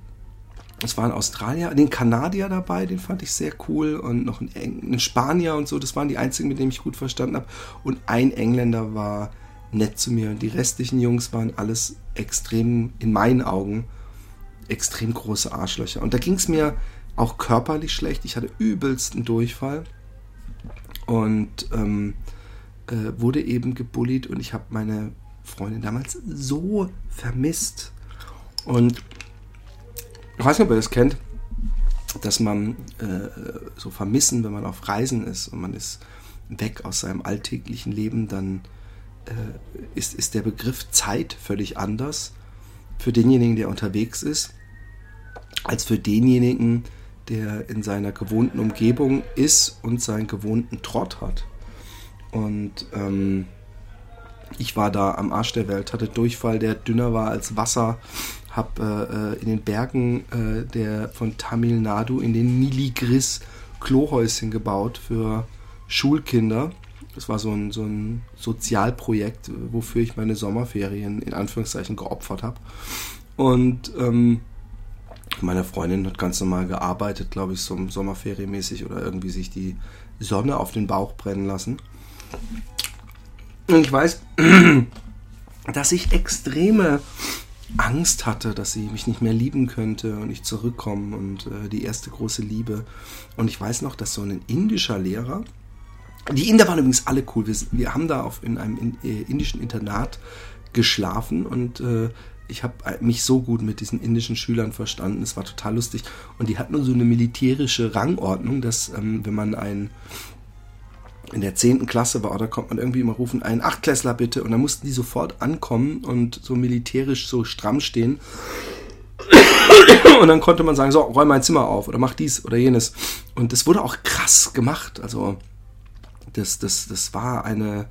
es waren Australier, den Kanadier dabei, den fand ich sehr cool und noch ein, ein Spanier und so, das waren die einzigen, mit denen ich gut verstanden habe. Und ein Engländer war nett zu mir und die restlichen Jungs waren alles extrem, in meinen Augen, extrem große Arschlöcher. Und da ging es mir auch körperlich schlecht. Ich hatte übelsten Durchfall und ähm, äh, wurde eben gebullied und ich habe meine Freundin damals so vermisst. Und ich weiß nicht, ob ihr das kennt, dass man äh, so vermissen, wenn man auf Reisen ist und man ist weg aus seinem alltäglichen Leben, dann äh, ist, ist der Begriff Zeit völlig anders für denjenigen, der unterwegs ist, als für denjenigen, der in seiner gewohnten Umgebung ist und seinen gewohnten Trott hat. Und ähm, ich war da am Arsch der Welt, hatte Durchfall, der dünner war als Wasser, habe äh, in den Bergen äh, der von Tamil Nadu in den Niligris Klohäuschen gebaut für Schulkinder. Das war so ein, so ein Sozialprojekt, wofür ich meine Sommerferien in Anführungszeichen geopfert habe. Und ähm, meine Freundin hat ganz normal gearbeitet, glaube ich, so sommerferienmäßig oder irgendwie sich die Sonne auf den Bauch brennen lassen. Und ich weiß, dass ich extreme Angst hatte, dass sie mich nicht mehr lieben könnte und ich zurückkomme und äh, die erste große Liebe. Und ich weiß noch, dass so ein indischer Lehrer, die Inder waren übrigens alle cool. Wir, wir haben da auf, in einem in, äh, indischen Internat geschlafen und äh, ich habe mich so gut mit diesen indischen Schülern verstanden. Es war total lustig. Und die hatten nur so eine militärische Rangordnung, dass ähm, wenn man ein in der 10. Klasse war, da kommt man irgendwie immer rufen, einen Achtklässler bitte. Und dann mussten die sofort ankommen und so militärisch so stramm stehen. Und dann konnte man sagen, so, räum mein Zimmer auf oder mach dies oder jenes. Und das wurde auch krass gemacht. Also das, das, das war eine,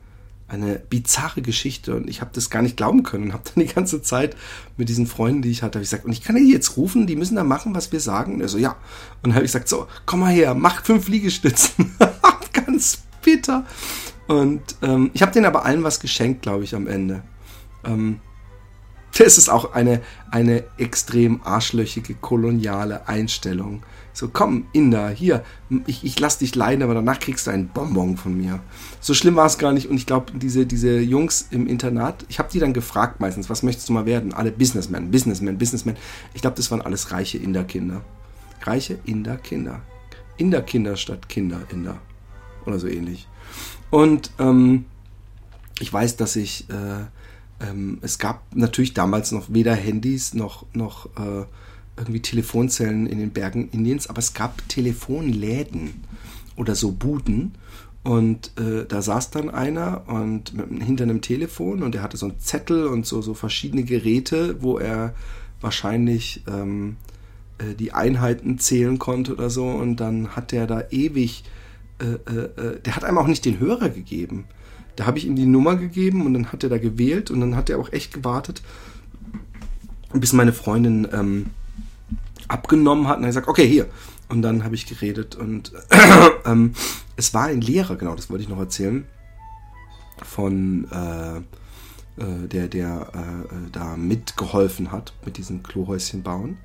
eine bizarre Geschichte und ich habe das gar nicht glauben können und habe dann die ganze Zeit mit diesen Freunden, die ich hatte, hab ich gesagt, und ich kann die jetzt rufen, die müssen da machen, was wir sagen. Und er so, ja. Und dann habe ich gesagt, so, komm mal her, mach fünf Liegestützen. Ganz bitter. Und ähm, ich habe denen aber allen was geschenkt, glaube ich, am Ende. Ähm, das ist auch eine, eine extrem arschlöchige koloniale Einstellung. So, komm, Inder, hier, ich, ich lass dich leiden, aber danach kriegst du einen Bonbon von mir. So schlimm war es gar nicht. Und ich glaube, diese, diese Jungs im Internat, ich habe die dann gefragt meistens, was möchtest du mal werden? Alle Businessmen, Businessmen, Businessmen. Ich glaube, das waren alles reiche Inder-Kinder. Reiche Inder-Kinder. Inder-Kinder statt Kinder-Inder. Oder so ähnlich. Und ähm, ich weiß, dass ich, äh, ähm, es gab natürlich damals noch weder Handys noch, noch äh, irgendwie Telefonzellen in den Bergen Indiens, aber es gab Telefonläden oder so Buden. Und äh, da saß dann einer und mit, hinter einem Telefon und er hatte so einen Zettel und so, so verschiedene Geräte, wo er wahrscheinlich ähm, äh, die Einheiten zählen konnte oder so. Und dann hat der da ewig, der hat einem auch nicht den Hörer gegeben. Da habe ich ihm die Nummer gegeben und dann hat er da gewählt und dann hat er auch echt gewartet, bis meine Freundin ähm, abgenommen hat und er gesagt, okay, hier. Und dann habe ich geredet und ähm, es war ein Lehrer, genau, das wollte ich noch erzählen, von äh, äh, der, der äh, da mitgeholfen hat mit diesem Klohäuschen bauen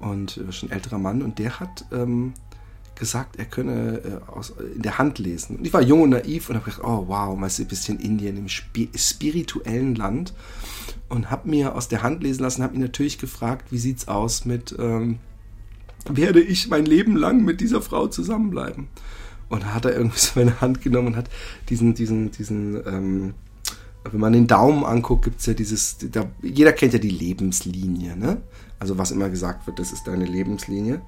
und äh, schon älterer Mann und der hat ähm, gesagt, er könne äh, aus, in der Hand lesen. Und ich war jung und naiv und habe gedacht, oh wow, weißt du, ein bisschen Indien im Sp spirituellen Land und habe mir aus der Hand lesen lassen, habe ihn natürlich gefragt, wie sieht's aus mit, ähm, werde ich mein Leben lang mit dieser Frau zusammenbleiben? Und da hat er irgendwie so meine Hand genommen und hat diesen, diesen, diesen, ähm, wenn man den Daumen anguckt, gibt es ja dieses, da, jeder kennt ja die Lebenslinie, ne? Also was immer gesagt wird, das ist deine Lebenslinie.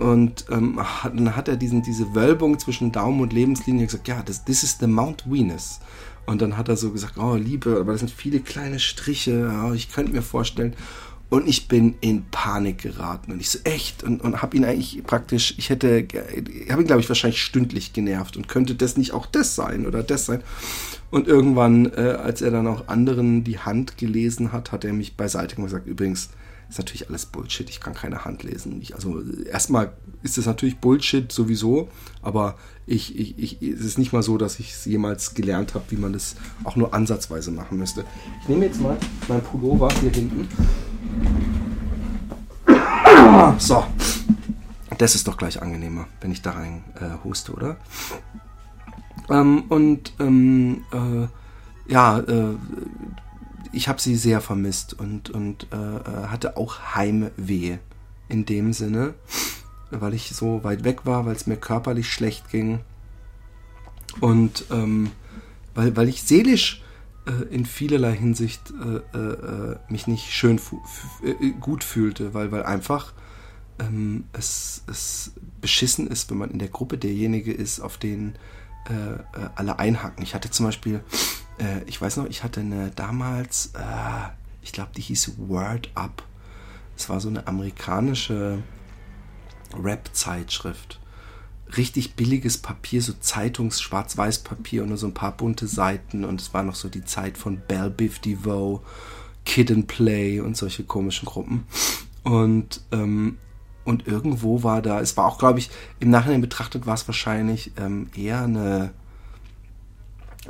Und ähm, dann hat er diesen, diese Wölbung zwischen Daumen und Lebenslinie gesagt, ja, das this is the Mount Venus. Und dann hat er so gesagt, oh Liebe, aber das sind viele kleine Striche, oh, ich könnte mir vorstellen. Und ich bin in Panik geraten. Und ich so, echt? Und, und habe ihn eigentlich praktisch, ich hätte, habe ihn, glaube ich, wahrscheinlich stündlich genervt. Und könnte das nicht auch das sein oder das sein? Und irgendwann, äh, als er dann auch anderen die Hand gelesen hat, hat er mich beiseite gesagt, übrigens, ist natürlich alles Bullshit. Ich kann keine Hand lesen. Ich, also erstmal ist es natürlich Bullshit sowieso, aber ich, ich, ich, es ist nicht mal so, dass ich es jemals gelernt habe, wie man das auch nur ansatzweise machen müsste. Ich nehme jetzt mal mein Pullover hier hinten. So. Das ist doch gleich angenehmer, wenn ich da rein äh, huste, oder? Ähm, und ähm, äh, ja, äh, ich habe sie sehr vermisst und, und äh, äh, hatte auch Heimweh in dem Sinne, weil ich so weit weg war, weil es mir körperlich schlecht ging und ähm, weil, weil ich seelisch äh, in vielerlei Hinsicht äh, äh, mich nicht schön äh, gut fühlte, weil, weil einfach ähm, es, es beschissen ist, wenn man in der Gruppe derjenige ist, auf den alle einhaken. Ich hatte zum Beispiel äh, ich weiß noch, ich hatte eine damals, äh, ich glaube, die hieß Word Up. Es war so eine amerikanische Rap-Zeitschrift. Richtig billiges Papier, so Zeitungs-Schwarz-Weiß-Papier und nur so ein paar bunte Seiten. Und es war noch so die Zeit von Bell Biv DeVoe, Kid and Play und solche komischen Gruppen. Und, ähm, und irgendwo war da, es war auch, glaube ich, im Nachhinein betrachtet war es wahrscheinlich ähm, eher eine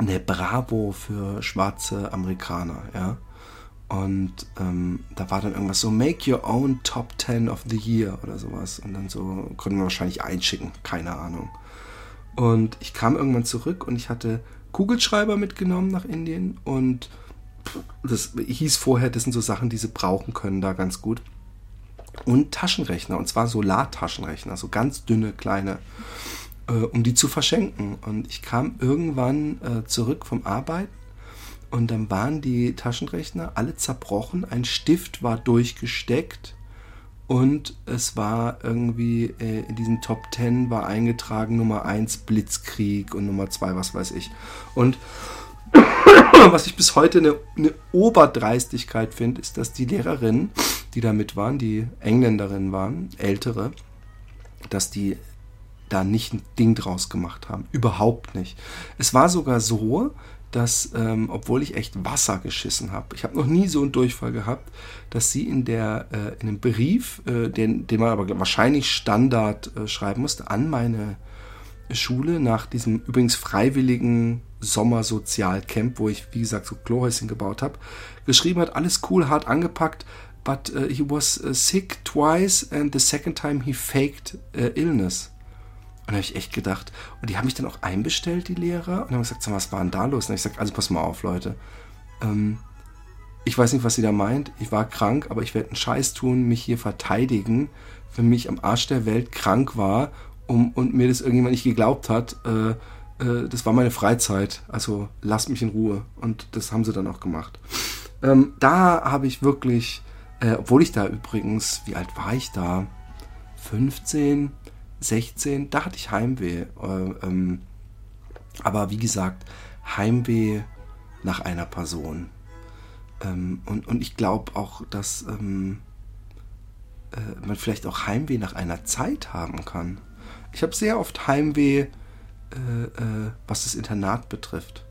eine Bravo für schwarze Amerikaner, ja. Und ähm, da war dann irgendwas so, make your own top 10 of the year oder sowas. Und dann so konnten wir wahrscheinlich einschicken, keine Ahnung. Und ich kam irgendwann zurück und ich hatte Kugelschreiber mitgenommen nach Indien und das hieß vorher, das sind so Sachen, die sie brauchen können da ganz gut. Und Taschenrechner, und zwar Solartaschenrechner, so ganz dünne, kleine äh, um die zu verschenken. Und ich kam irgendwann äh, zurück vom Arbeiten Und dann waren die Taschenrechner alle zerbrochen, ein Stift war durchgesteckt und es war irgendwie äh, in diesen Top 10 war eingetragen Nummer 1 Blitzkrieg und Nummer 2 was weiß ich. Und was ich bis heute eine, eine Oberdreistigkeit finde, ist, dass die Lehrerinnen, die da mit waren, die Engländerinnen waren, ältere, dass die da nicht ein Ding draus gemacht haben. Überhaupt nicht. Es war sogar so, dass, ähm, obwohl ich echt Wasser geschissen habe, ich habe noch nie so einen Durchfall gehabt, dass sie in der äh, in einem Brief, äh, den, den man aber wahrscheinlich Standard äh, schreiben musste, an meine Schule nach diesem übrigens freiwilligen Sommersozialcamp, wo ich, wie gesagt, so Klohäuschen gebaut habe, geschrieben hat, alles cool, hart angepackt, but uh, he was uh, sick twice and the second time he faked uh, illness. Und da habe ich echt gedacht, und die haben mich dann auch einbestellt, die Lehrer, und haben gesagt, was war denn da los? Und ich gesagt, also pass mal auf, Leute. Ähm, ich weiß nicht, was sie da meint. Ich war krank, aber ich werde einen Scheiß tun, mich hier verteidigen, wenn mich am Arsch der Welt krank war um, und mir das irgendjemand nicht geglaubt hat. Äh, äh, das war meine Freizeit. Also lasst mich in Ruhe. Und das haben sie dann auch gemacht. Ähm, da habe ich wirklich, äh, obwohl ich da übrigens, wie alt war ich da? 15, 16, da hatte ich Heimweh. Äh, ähm, aber wie gesagt, Heimweh nach einer Person. Ähm, und, und ich glaube auch, dass ähm, äh, man vielleicht auch Heimweh nach einer Zeit haben kann. Ich habe sehr oft Heimweh, äh, äh, was das Internat betrifft.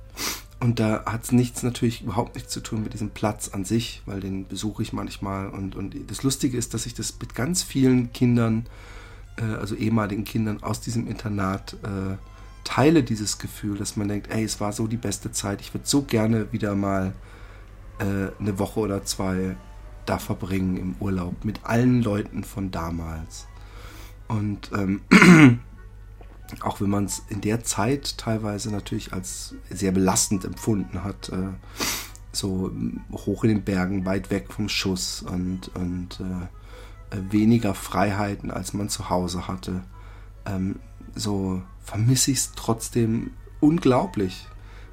Und da hat es nichts natürlich überhaupt nichts zu tun mit diesem Platz an sich, weil den besuche ich manchmal. Und, und das Lustige ist, dass ich das mit ganz vielen Kindern äh, also ehemaligen Kindern aus diesem Internat äh, teile dieses Gefühl, dass man denkt, ey, es war so die beste Zeit, ich würde so gerne wieder mal äh, eine Woche oder zwei da verbringen im Urlaub mit allen Leuten von damals. Und ähm, auch wenn man es in der Zeit teilweise natürlich als sehr belastend empfunden hat, äh, so hoch in den Bergen, weit weg vom Schuss und, und äh, weniger Freiheiten, als man zu Hause hatte. Ähm, so vermisse ich es trotzdem unglaublich.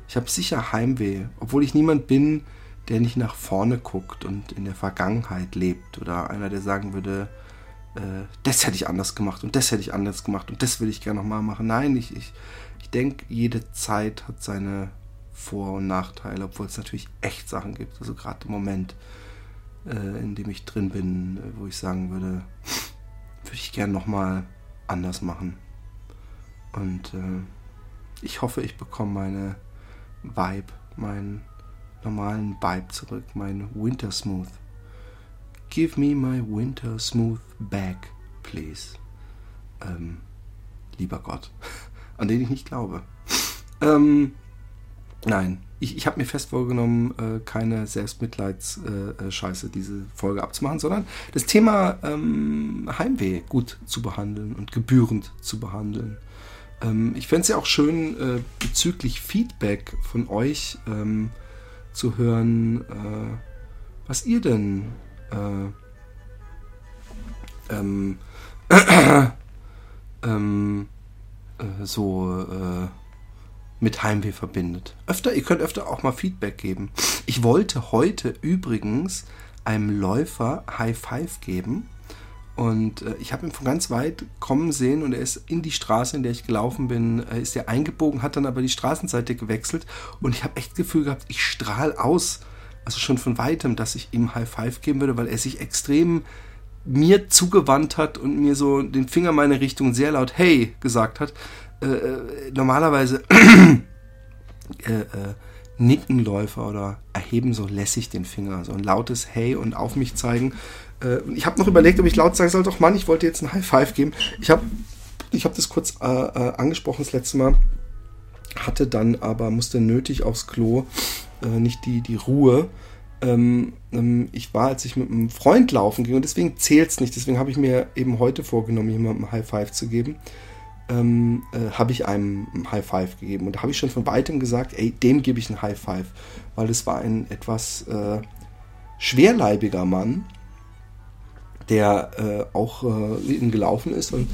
Ich habe sicher Heimweh, obwohl ich niemand bin, der nicht nach vorne guckt und in der Vergangenheit lebt oder einer, der sagen würde, äh, das hätte ich anders gemacht und das hätte ich anders gemacht und das will ich gerne nochmal machen. Nein, ich, ich, ich denke, jede Zeit hat seine Vor- und Nachteile, obwohl es natürlich echt Sachen gibt. Also gerade im Moment äh, in dem ich drin bin, äh, wo ich sagen würde, würde ich gern nochmal anders machen. Und äh, ich hoffe, ich bekomme meine Vibe, meinen normalen Vibe zurück, mein Winter Smooth. Give me my Winter Smooth back, please. Ähm, lieber Gott, an den ich nicht glaube. Ähm, nein, ich, ich habe mir fest vorgenommen, äh, keine Selbstmitleidsscheiße äh, diese Folge abzumachen, sondern das Thema ähm, Heimweh gut zu behandeln und gebührend zu behandeln. Ähm, ich fände es ja auch schön, äh, bezüglich Feedback von euch ähm, zu hören, äh, was ihr denn äh, ähm, ähm, äh, so mit Heimweh verbindet. Öfter, ihr könnt öfter auch mal Feedback geben. Ich wollte heute übrigens einem Läufer High Five geben. Und äh, ich habe ihn von ganz weit kommen sehen und er ist in die Straße, in der ich gelaufen bin, äh, ist er eingebogen, hat dann aber die Straßenseite gewechselt und ich habe echt das Gefühl gehabt, ich strahle aus, also schon von weitem, dass ich ihm High Five geben würde, weil er sich extrem mir zugewandt hat und mir so den Finger meine Richtung sehr laut Hey gesagt hat. Äh, äh, normalerweise äh, äh, nicken Läufer oder erheben so lässig den Finger, so ein lautes Hey und auf mich zeigen. Äh, ich habe noch überlegt, ob ich laut sagen soll, doch Mann, ich wollte jetzt ein High Five geben. Ich habe ich hab das kurz äh, angesprochen das letzte Mal, hatte dann aber, musste nötig aufs Klo, nicht die, die Ruhe. Ähm, ähm, ich war, als ich mit einem Freund laufen ging und deswegen zählt es nicht. Deswegen habe ich mir eben heute vorgenommen, jemandem High Five zu geben ähm, äh, habe ich einem ein High Five gegeben. Und da habe ich schon von weitem gesagt, ey, dem gebe ich ein High Five. Weil es war ein etwas äh, schwerleibiger Mann, der äh, auch äh, gelaufen ist und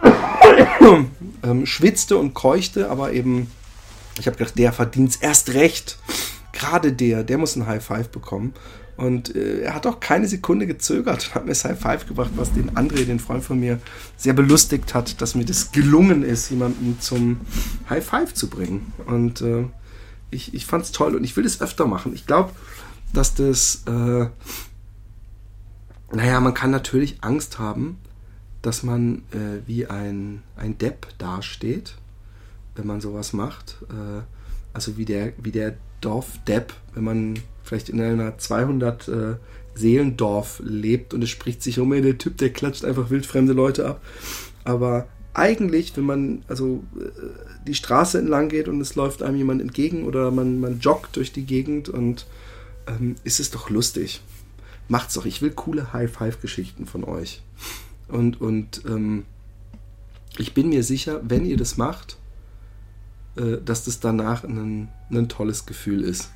ähm, schwitzte und keuchte, aber eben, ich habe gedacht, der verdient es erst recht, gerade der, der muss ein High Five bekommen. Und äh, er hat auch keine Sekunde gezögert und hat mir das High Five gebracht, was den André, den Freund von mir, sehr belustigt hat, dass mir das gelungen ist, jemanden zum High Five zu bringen. Und äh, ich, ich fand es toll und ich will das öfter machen. Ich glaube, dass das, äh, naja, man kann natürlich Angst haben, dass man äh, wie ein, ein Depp dasteht, wenn man sowas macht. Äh, also wie der, wie der Dorfdepp, wenn man vielleicht in einer 200 äh, Seelendorf lebt und es spricht sich um, der Typ, der klatscht einfach wildfremde Leute ab. Aber eigentlich, wenn man also äh, die Straße entlang geht und es läuft einem jemand entgegen oder man, man joggt durch die Gegend und ähm, ist es doch lustig. Macht's doch. Ich will coole High-Five-Geschichten von euch. Und, und ähm, ich bin mir sicher, wenn ihr das macht, äh, dass das danach ein, ein tolles Gefühl ist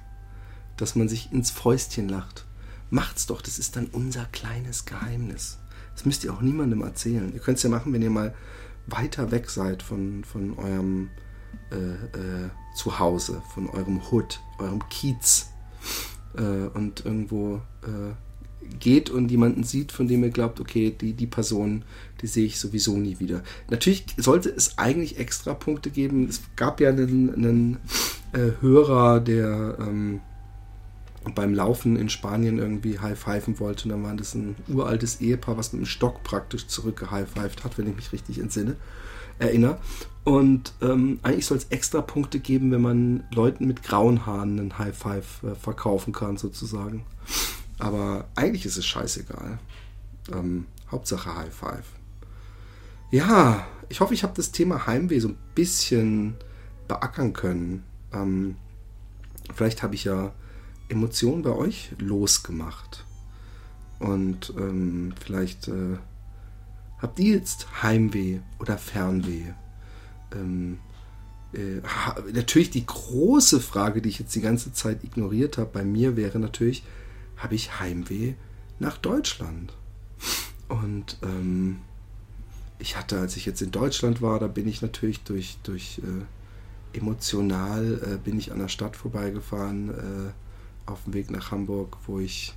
dass man sich ins Fäustchen lacht. Macht's doch, das ist dann unser kleines Geheimnis. Das müsst ihr auch niemandem erzählen. Ihr könnt es ja machen, wenn ihr mal weiter weg seid von, von eurem äh, äh, Zuhause, von eurem Hood, eurem Kiez äh, und irgendwo äh, geht und jemanden sieht, von dem ihr glaubt, okay, die, die Person, die sehe ich sowieso nie wieder. Natürlich sollte es eigentlich extra Punkte geben. Es gab ja einen, einen äh, Hörer, der ähm, beim Laufen in Spanien irgendwie high-pfeifen wollte. Und dann war das ein uraltes Ehepaar, was mit einem Stock praktisch zurückgehigh-pfeift hat, wenn ich mich richtig entsinne, erinnere. Und ähm, eigentlich soll es extra Punkte geben, wenn man Leuten mit grauen Haaren einen High-Five äh, verkaufen kann, sozusagen. Aber eigentlich ist es scheißegal. Ähm, Hauptsache High-Five. Ja, ich hoffe, ich habe das Thema Heimweh so ein bisschen beackern können. Ähm, vielleicht habe ich ja Emotionen bei euch losgemacht. Und ähm, vielleicht äh, habt ihr jetzt Heimweh oder Fernweh. Ähm, äh, natürlich die große Frage, die ich jetzt die ganze Zeit ignoriert habe, bei mir wäre natürlich, habe ich Heimweh nach Deutschland? Und ähm, ich hatte, als ich jetzt in Deutschland war, da bin ich natürlich durch, durch äh, emotional, äh, bin ich an der Stadt vorbeigefahren, äh, auf dem Weg nach Hamburg, wo ich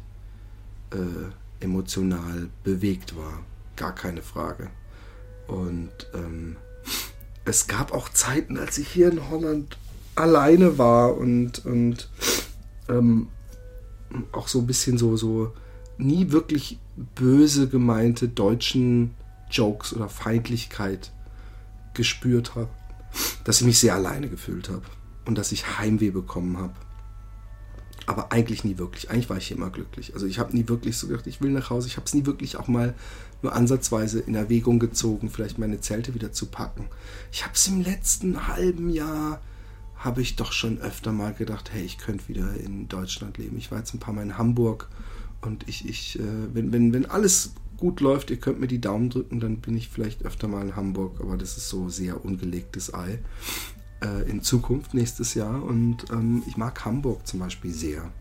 äh, emotional bewegt war. Gar keine Frage. Und ähm, es gab auch Zeiten, als ich hier in Holland alleine war und, und ähm, auch so ein bisschen so, so nie wirklich böse gemeinte deutschen Jokes oder Feindlichkeit gespürt habe, dass ich mich sehr alleine gefühlt habe und dass ich Heimweh bekommen habe aber eigentlich nie wirklich. Eigentlich war ich immer glücklich. Also ich habe nie wirklich so gedacht, ich will nach Hause. Ich habe es nie wirklich auch mal nur ansatzweise in Erwägung gezogen, vielleicht meine Zelte wieder zu packen. Ich habe es im letzten halben Jahr, habe ich doch schon öfter mal gedacht, hey, ich könnte wieder in Deutschland leben. Ich war jetzt ein paar Mal in Hamburg und ich, ich äh, wenn, wenn, wenn alles gut läuft, ihr könnt mir die Daumen drücken, dann bin ich vielleicht öfter mal in Hamburg, aber das ist so sehr ungelegtes Ei äh, in Zukunft, nächstes Jahr. Und ähm, ich mag Hamburg zum Beispiel sehr.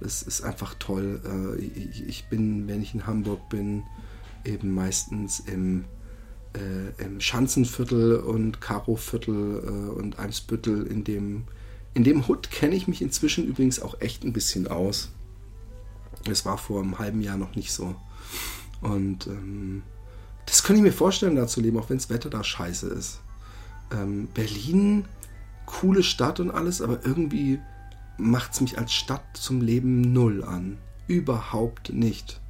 Es ist einfach toll. Äh, ich, ich, bin, wenn ich in Hamburg bin, eben meistens im, äh, im Schanzenviertel und Karoviertel äh, und Eimsbüttel. In dem, in dem Hut kenne ich mich inzwischen übrigens auch echt ein bisschen aus. Es war vor einem halben Jahr noch nicht so. Und ähm, das könnte ich mir vorstellen, da zu leben, auch wenn das Wetter da scheiße ist ähm, Berlin, coole Stadt und alles, aber irgendwie macht es mich als Stadt zum Leben null an. Überhaupt nicht.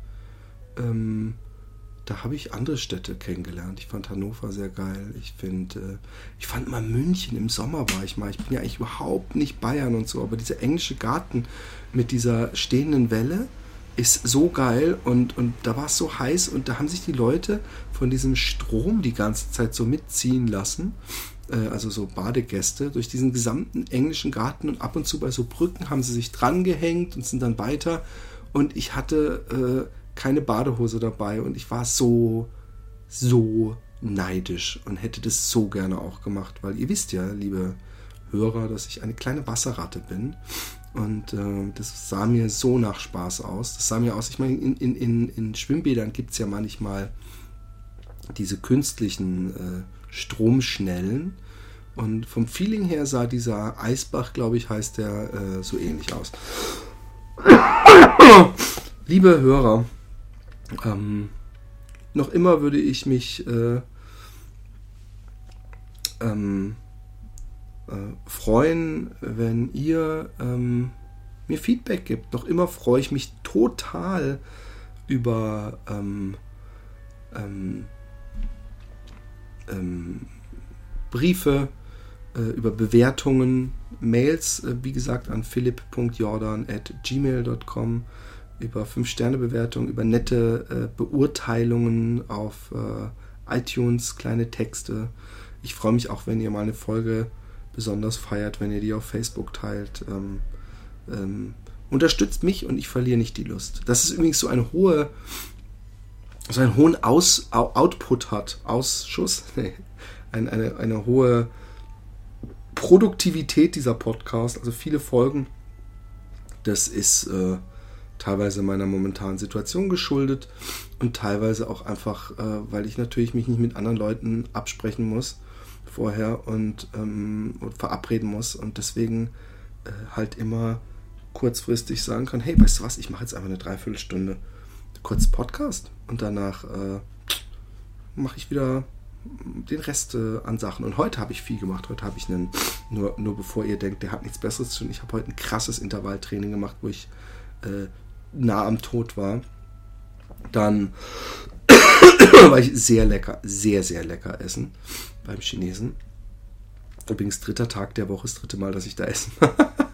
Ähm, da habe ich andere Städte kennengelernt. Ich fand Hannover sehr geil. Ich finde, äh, ich fand mal München im Sommer war ich mal. Ich bin ja eigentlich überhaupt nicht Bayern und so, aber dieser englische Garten mit dieser stehenden Welle ist so geil und, und da war es so heiß und da haben sich die Leute von diesem Strom die ganze Zeit so mitziehen lassen äh, also so Badegäste, durch diesen gesamten englischen Garten und ab und zu bei so Brücken haben sie sich dran gehängt und sind dann weiter. Und ich hatte äh, keine Badehose dabei und ich war so, so neidisch und hätte das so gerne auch gemacht, weil ihr wisst ja, liebe Hörer, dass ich eine kleine Wasserratte bin. Und äh, das sah mir so nach Spaß aus. Das sah mir aus, ich meine, in, in, in, in Schwimmbädern gibt es ja manchmal diese künstlichen äh, Stromschnellen. Und vom Feeling her sah dieser Eisbach, glaube ich, heißt der äh, so ähnlich aus. Liebe Hörer, ähm, noch immer würde ich mich äh, ähm, äh, freuen, wenn ihr ähm, mir Feedback gibt. Noch immer freue ich mich total über ähm, ähm, ähm, Briefe, äh, über Bewertungen, Mails, äh, wie gesagt, an philipp.jordan.gmail.com, über 5-Sterne-Bewertungen, über nette äh, Beurteilungen auf äh, iTunes, kleine Texte. Ich freue mich auch, wenn ihr mal eine Folge besonders feiert, wenn ihr die auf Facebook teilt. Ähm, ähm, unterstützt mich und ich verliere nicht die Lust. Das ist übrigens so eine hohe, so einen hohen Aus, Output hat, Ausschuss, nee, eine, eine, eine hohe Produktivität dieser Podcast, also viele Folgen. Das ist äh, teilweise meiner momentanen Situation geschuldet und teilweise auch einfach, äh, weil ich natürlich mich nicht mit anderen Leuten absprechen muss vorher und, ähm, verabreden muss und deswegen äh, halt immer kurzfristig sagen kann, hey, weißt du was, ich mache jetzt einfach eine Dreiviertelstunde kurz Podcast und danach äh, mache ich wieder den Rest äh, an Sachen. Und heute habe ich viel gemacht. Heute habe ich einen, nur, nur bevor ihr denkt, der hat nichts Besseres zu tun, ich habe heute ein krasses Intervalltraining gemacht, wo ich äh, nah am Tod war. Dann war ich sehr lecker, sehr, sehr lecker essen beim Chinesen. Übrigens dritter Tag der Woche, das dritte Mal, dass ich da essen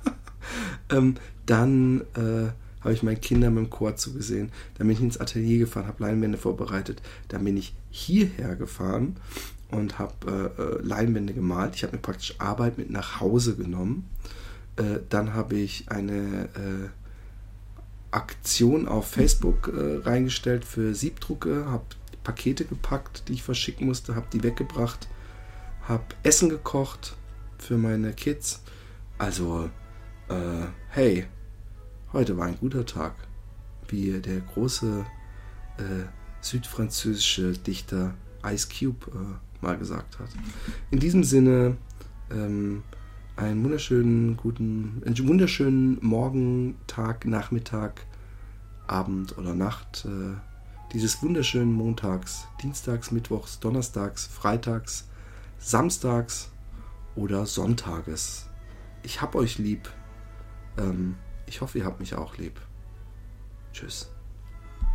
ähm, Dann äh, habe ich meinen Kindern mit dem Chor zugesehen. Dann bin ich ins Atelier gefahren, habe Leinwände vorbereitet. Dann bin ich hierher gefahren und habe äh, äh, Leinwände gemalt. Ich habe mir praktisch Arbeit mit nach Hause genommen. Äh, dann habe ich eine äh, Aktion auf Facebook äh, reingestellt für Siebdrucke, habe Pakete gepackt, die ich verschicken musste, habe die weggebracht, habe Essen gekocht für meine Kids. Also, äh, hey, heute war ein guter Tag, wie der große äh, südfranzösische Dichter Ice Cube äh, mal gesagt hat. In diesem Sinne, ähm, einen wunderschönen guten, einen wunderschönen Morgen, Tag, Nachmittag, Abend oder Nacht äh, dieses wunderschönen Montags, Dienstags, Mittwochs, Donnerstags, Freitags, Samstags oder Sonntages. Ich hab euch lieb. Ähm, ich hoffe, ihr habt mich auch lieb. Tschüss.